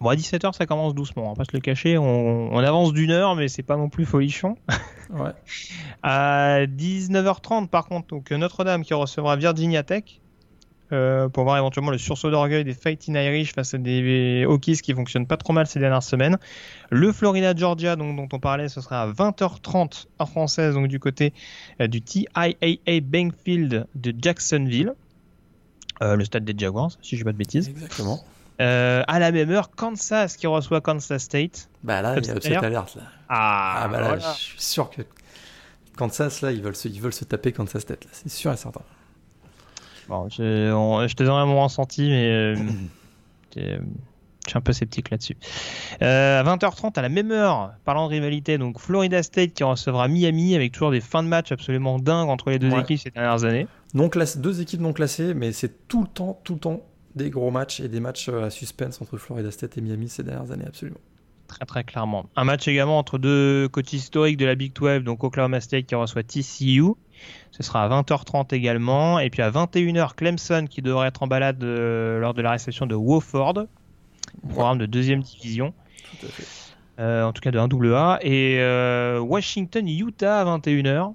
Bon, à 17h, ça commence doucement, on va pas se le cacher. On, on avance d'une heure, mais c'est pas non plus folichon. Ouais. À 19h30, par contre, donc Notre-Dame qui recevra Virginia Tech euh, pour voir éventuellement le sursaut d'orgueil des Fighting Irish face à des Hokies qui fonctionnent pas trop mal ces dernières semaines. Le Florida Georgia, donc, dont on parlait, ce sera à 20h30 en française, donc du côté euh, du TIAA Bankfield de Jacksonville. Euh, le stade des Jaguars, si je dis pas de bêtises. Exactement. À la même heure, Kansas qui reçoit Kansas State. Bah là, il y a Upset upset alert. alert là. Ah, Ah, bah là, voilà. je suis sûr que Kansas là, ils veulent se, ils veulent se taper Kansas State là, c'est sûr et certain. Bon, je, on- je te donnerai mon ressenti, mais euh, j'ai- je suis un peu sceptique là-dessus. Euh, à 20h30, à la même heure, parlant de rivalité, donc Florida State qui recevra Miami avec toujours des fins de match absolument dingues entre les deux Ouais. équipes ces dernières années. Non deux équipes non classées, mais c'est tout le temps, tout le temps des gros matchs et des matchs euh, à suspense entre Florida State et Miami ces dernières années, absolument. Très très clairement. Un match également entre deux coachs historiques de la Big 12, donc Oklahoma State qui reçoit TCU. Ce sera à 20h30 également. Et puis à 21h, Clemson qui devrait être en balade euh, lors de la réception de Wofford, programme de deuxième division. Tout à fait. Euh, en tout cas de 1AA. Et euh, Washington-Utah à 21h.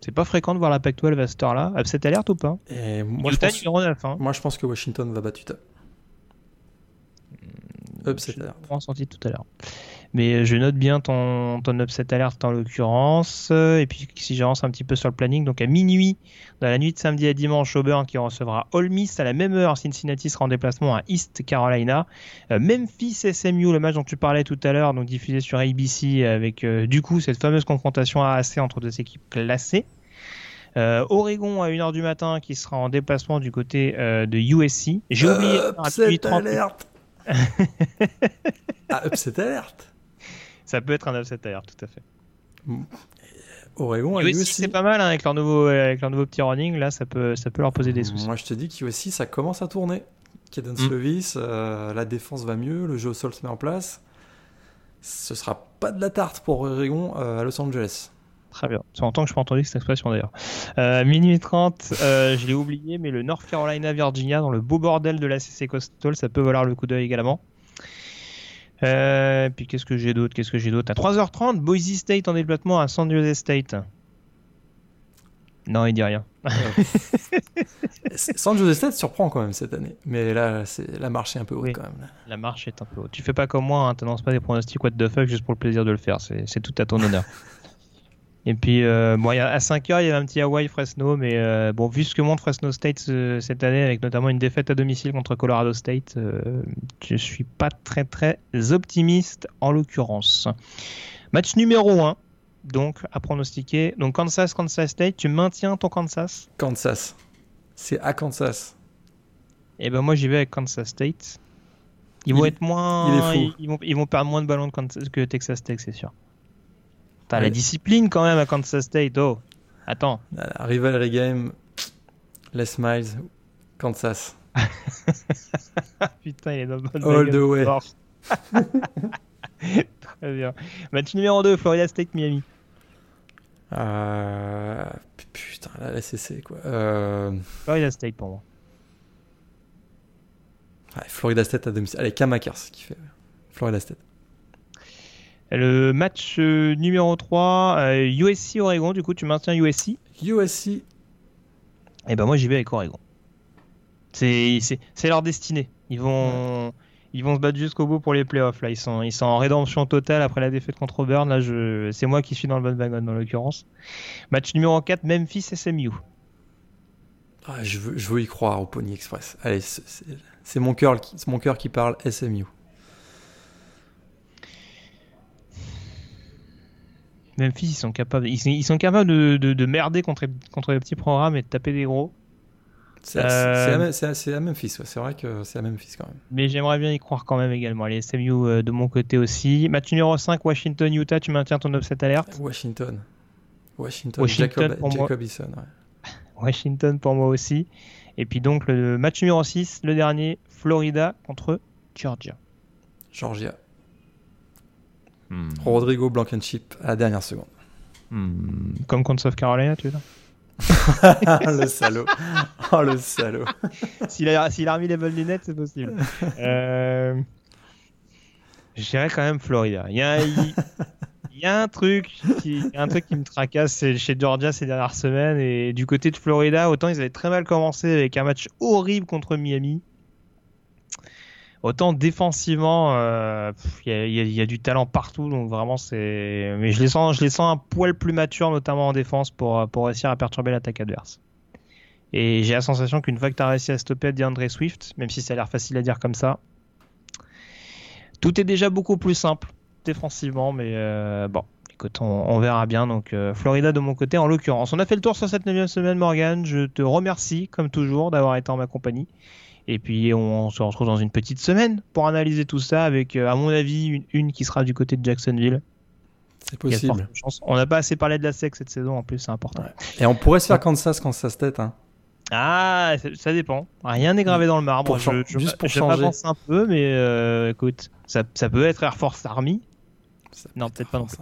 C'est pas fréquent de voir la Pac-12 à cette heure-là. Upset alerte ou pas? Et moi, je Utah pense, numéro 9. Hein. moi, je pense que Washington va battre Utah. Upset Je l'ai alert. ressenti tout à l'heure. Mais je note bien ton, ton upset alert en l'occurrence. Et puis si j'avance un petit peu sur le planning, donc à minuit, dans la nuit de samedi à dimanche, Auburn qui recevra Ole Miss à la même heure. Cincinnati sera en déplacement à East Carolina. Euh, Memphis SMU, le match dont tu parlais tout à l'heure, donc diffusé sur ABC avec euh, du coup cette fameuse confrontation AAC entre deux équipes classées. Euh, Oregon à 1h du matin qui sera en déplacement du côté euh, de USC. J'ai oublié Upset petit 30 alert Ah, upset alert Ça peut être un upset alert, tout à fait. Oregon USC. c'est pas mal hein, avec leur nouveau avec leur nouveau petit running là ça peut ça peut leur poser des soucis. Moi, je te dis qu'USC, ça commence à tourner. Kaden Mm. Slovis, euh, la défense va mieux, le jeu au sol se met en place. Ce sera pas de la tarte pour Oregon euh, à Los Angeles. Très bien. C'est longtemps que je n'ai pas entendu cette expression d'ailleurs. Euh, minuit 30, euh, je l'ai oublié mais le North Carolina Virginia dans le beau bordel de la CC Coastal, ça peut valoir le coup d'œil également. Euh, puis qu'est-ce que j'ai d'autre Qu'est-ce que j'ai d'autre? À 3h30, Boise State en déplacement à San Jose State. Non, il dit rien. San Jose State surprend quand même cette année. Mais là, c'est la marche est un peu haute Oui. quand même. La marche est un peu haute. Tu fais pas comme moi, hein, t'annonces pas des pronostics what the fuck juste pour le plaisir de le faire. C'est c'est tout à ton honneur. Et puis, euh, bon, à 5h, il y avait un petit Hawaii Fresno, mais euh, bon, vu ce que montre Fresno State euh, cette année, avec notamment une défaite à domicile contre Colorado State, je suis pas très très optimiste en l'occurrence. Match numéro 1, donc à pronostiquer. Donc Kansas, Kansas State, tu maintiens ton Kansas? Kansas. C'est à Kansas. Et ben moi j'y vais avec Kansas State. Ils Il- vont être moins. Ils, ils vont, ils vont perdre moins de ballons que Texas Tech, c'est sûr. T'as la discipline quand même à Kansas State. Oh, attends. La rivalry game, Les Miles, Kansas. Putain, il est dans le bon All the way. Très bien. Match numéro 2, Florida State Miami. Euh, Putain, la SEC quoi. Euh, Florida State pour moi. ouais, Florida State à domicile. Allez, Kamakers qui fait. Florida State. Le match euh, numéro 3, euh, USC Oregon. Du coup, tu maintiens USC. USC. Et ben moi j'y vais avec Oregon. C'est leur destinée. Ils vont ils vont se battre jusqu'au bout pour les playoffs là. Ils sont ils sont en rédemption totale après la défaite contre Auburn. Là je c'est moi qui suis dans le bon wagon dans l'occurrence. Match numéro 4 Memphis SMU. Ah, je, veux, je veux y croire au Pony Express. Allez, c'est- mon cœur c'est mon cœur qui parle SMU. Memphis ils sont capables ils, sont- ils sont capables de, de, de merder contre contre les petits programmes et de taper des gros. C'est Euh, à à- Memphis, ouais. c'est vrai que c'est à Memphis quand même. Mais j'aimerais bien y croire quand même également. Les SMU euh, de mon côté aussi. Match numéro 5 Washington Utah. Tu maintiens ton upset alerte? Washington. Washington, Washington Jacob, pour moi. Jacobison. ouais. Washington pour moi aussi. Et puis donc le match numéro 6, le dernier, Florida contre Georgia. Georgia. Rodrigo Blankenship à la dernière seconde. Hmm, Comme contre South Carolina, tu veux dire? Le salaud. Oh, le salaud. S'il a, s'il a remis les bonnes lunettes, c'est possible. Euh, Je dirais quand même Florida. Il y a, il- il y a un truc qui, il y a un truc qui me tracasse chez Georgia ces dernières semaines. Et du côté de Florida, autant ils avaient très mal commencé avec un match horrible contre Miami. Autant défensivement, euh, il y, a- du talent partout, donc vraiment c'est. Mais je les sens, je les sens un poil plus matures, notamment en défense, pour, pour réussir à perturber l'attaque adverse. Et j'ai la sensation qu'une fois que tu as réussi à stopper DeAndre Swift, même si ça a l'air facile à dire comme ça, tout est déjà beaucoup plus simple défensivement, mais euh, bon, écoute, on, verra bien. Donc, euh, Florida de mon côté, en l'occurrence. On a fait le tour sur cette 9 semaine, Morgan. Je te remercie, comme toujours, d'avoir été en ma compagnie. Et puis, on se retrouve dans une petite semaine pour analyser tout ça avec, euh, à mon avis, une, une qui sera du côté de Jacksonville. C'est possible. On n'a pas assez parlé de la SEC cette saison, en plus, c'est important. Et on pourrait se faire Kansas, Kansas tête. Hein. Ah, ça, dépend. Rien n'est gravé dans le marbre. Pour je, je- juste pour je changer. un peu, mais euh, écoute, ça, ça peut être Air Force Army, Ça Non, peut peut-être être pas non ça.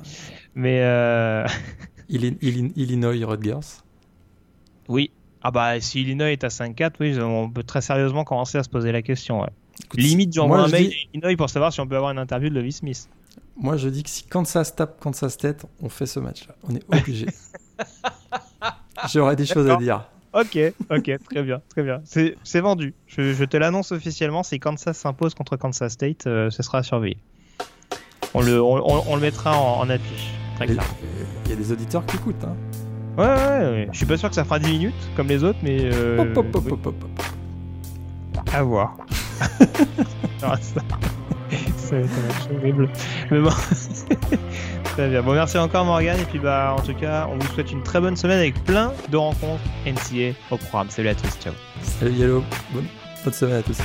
mais euh, Illi- Illi- Illinois Rutgers. oui. Ah bah si Illinois est à 5-4, oui, on peut très sérieusement commencer à se poser la question. ouais. Écoute, Limite, j'envoie un je mail dis- à Illinois pour savoir si on peut avoir une interview de Levi Smith. Moi, je dis que si Kansas tape Kansas tête, on fait ce match-là. On est obligé. J'aurais des choses à dire. Ok, ok, très bien, très bien. C'est vendu. Je, je te l'annonce officiellement. Si Kansas s'impose contre Kansas State, euh, ce sera à surveiller. On le, on, on- on le mettra en, en affiche. Très clair. Il y a des auditeurs qui écoutent. Hein. Ouais, ouais, ouais. Je suis pas sûr que ça fera 10 minutes comme les autres, mais. euh, Hop, hop, hop, oui, hop, hop, hop. À voir. Ça, ça va être horrible. Mais bon. Très bien. Bon, merci encore Morgan. Et puis, bah, en tout cas, on vous souhaite une très bonne semaine avec plein de rencontres NCA au programme. Salut à tous. Ciao. Salut Yellow. Bonne, bonne semaine à tous.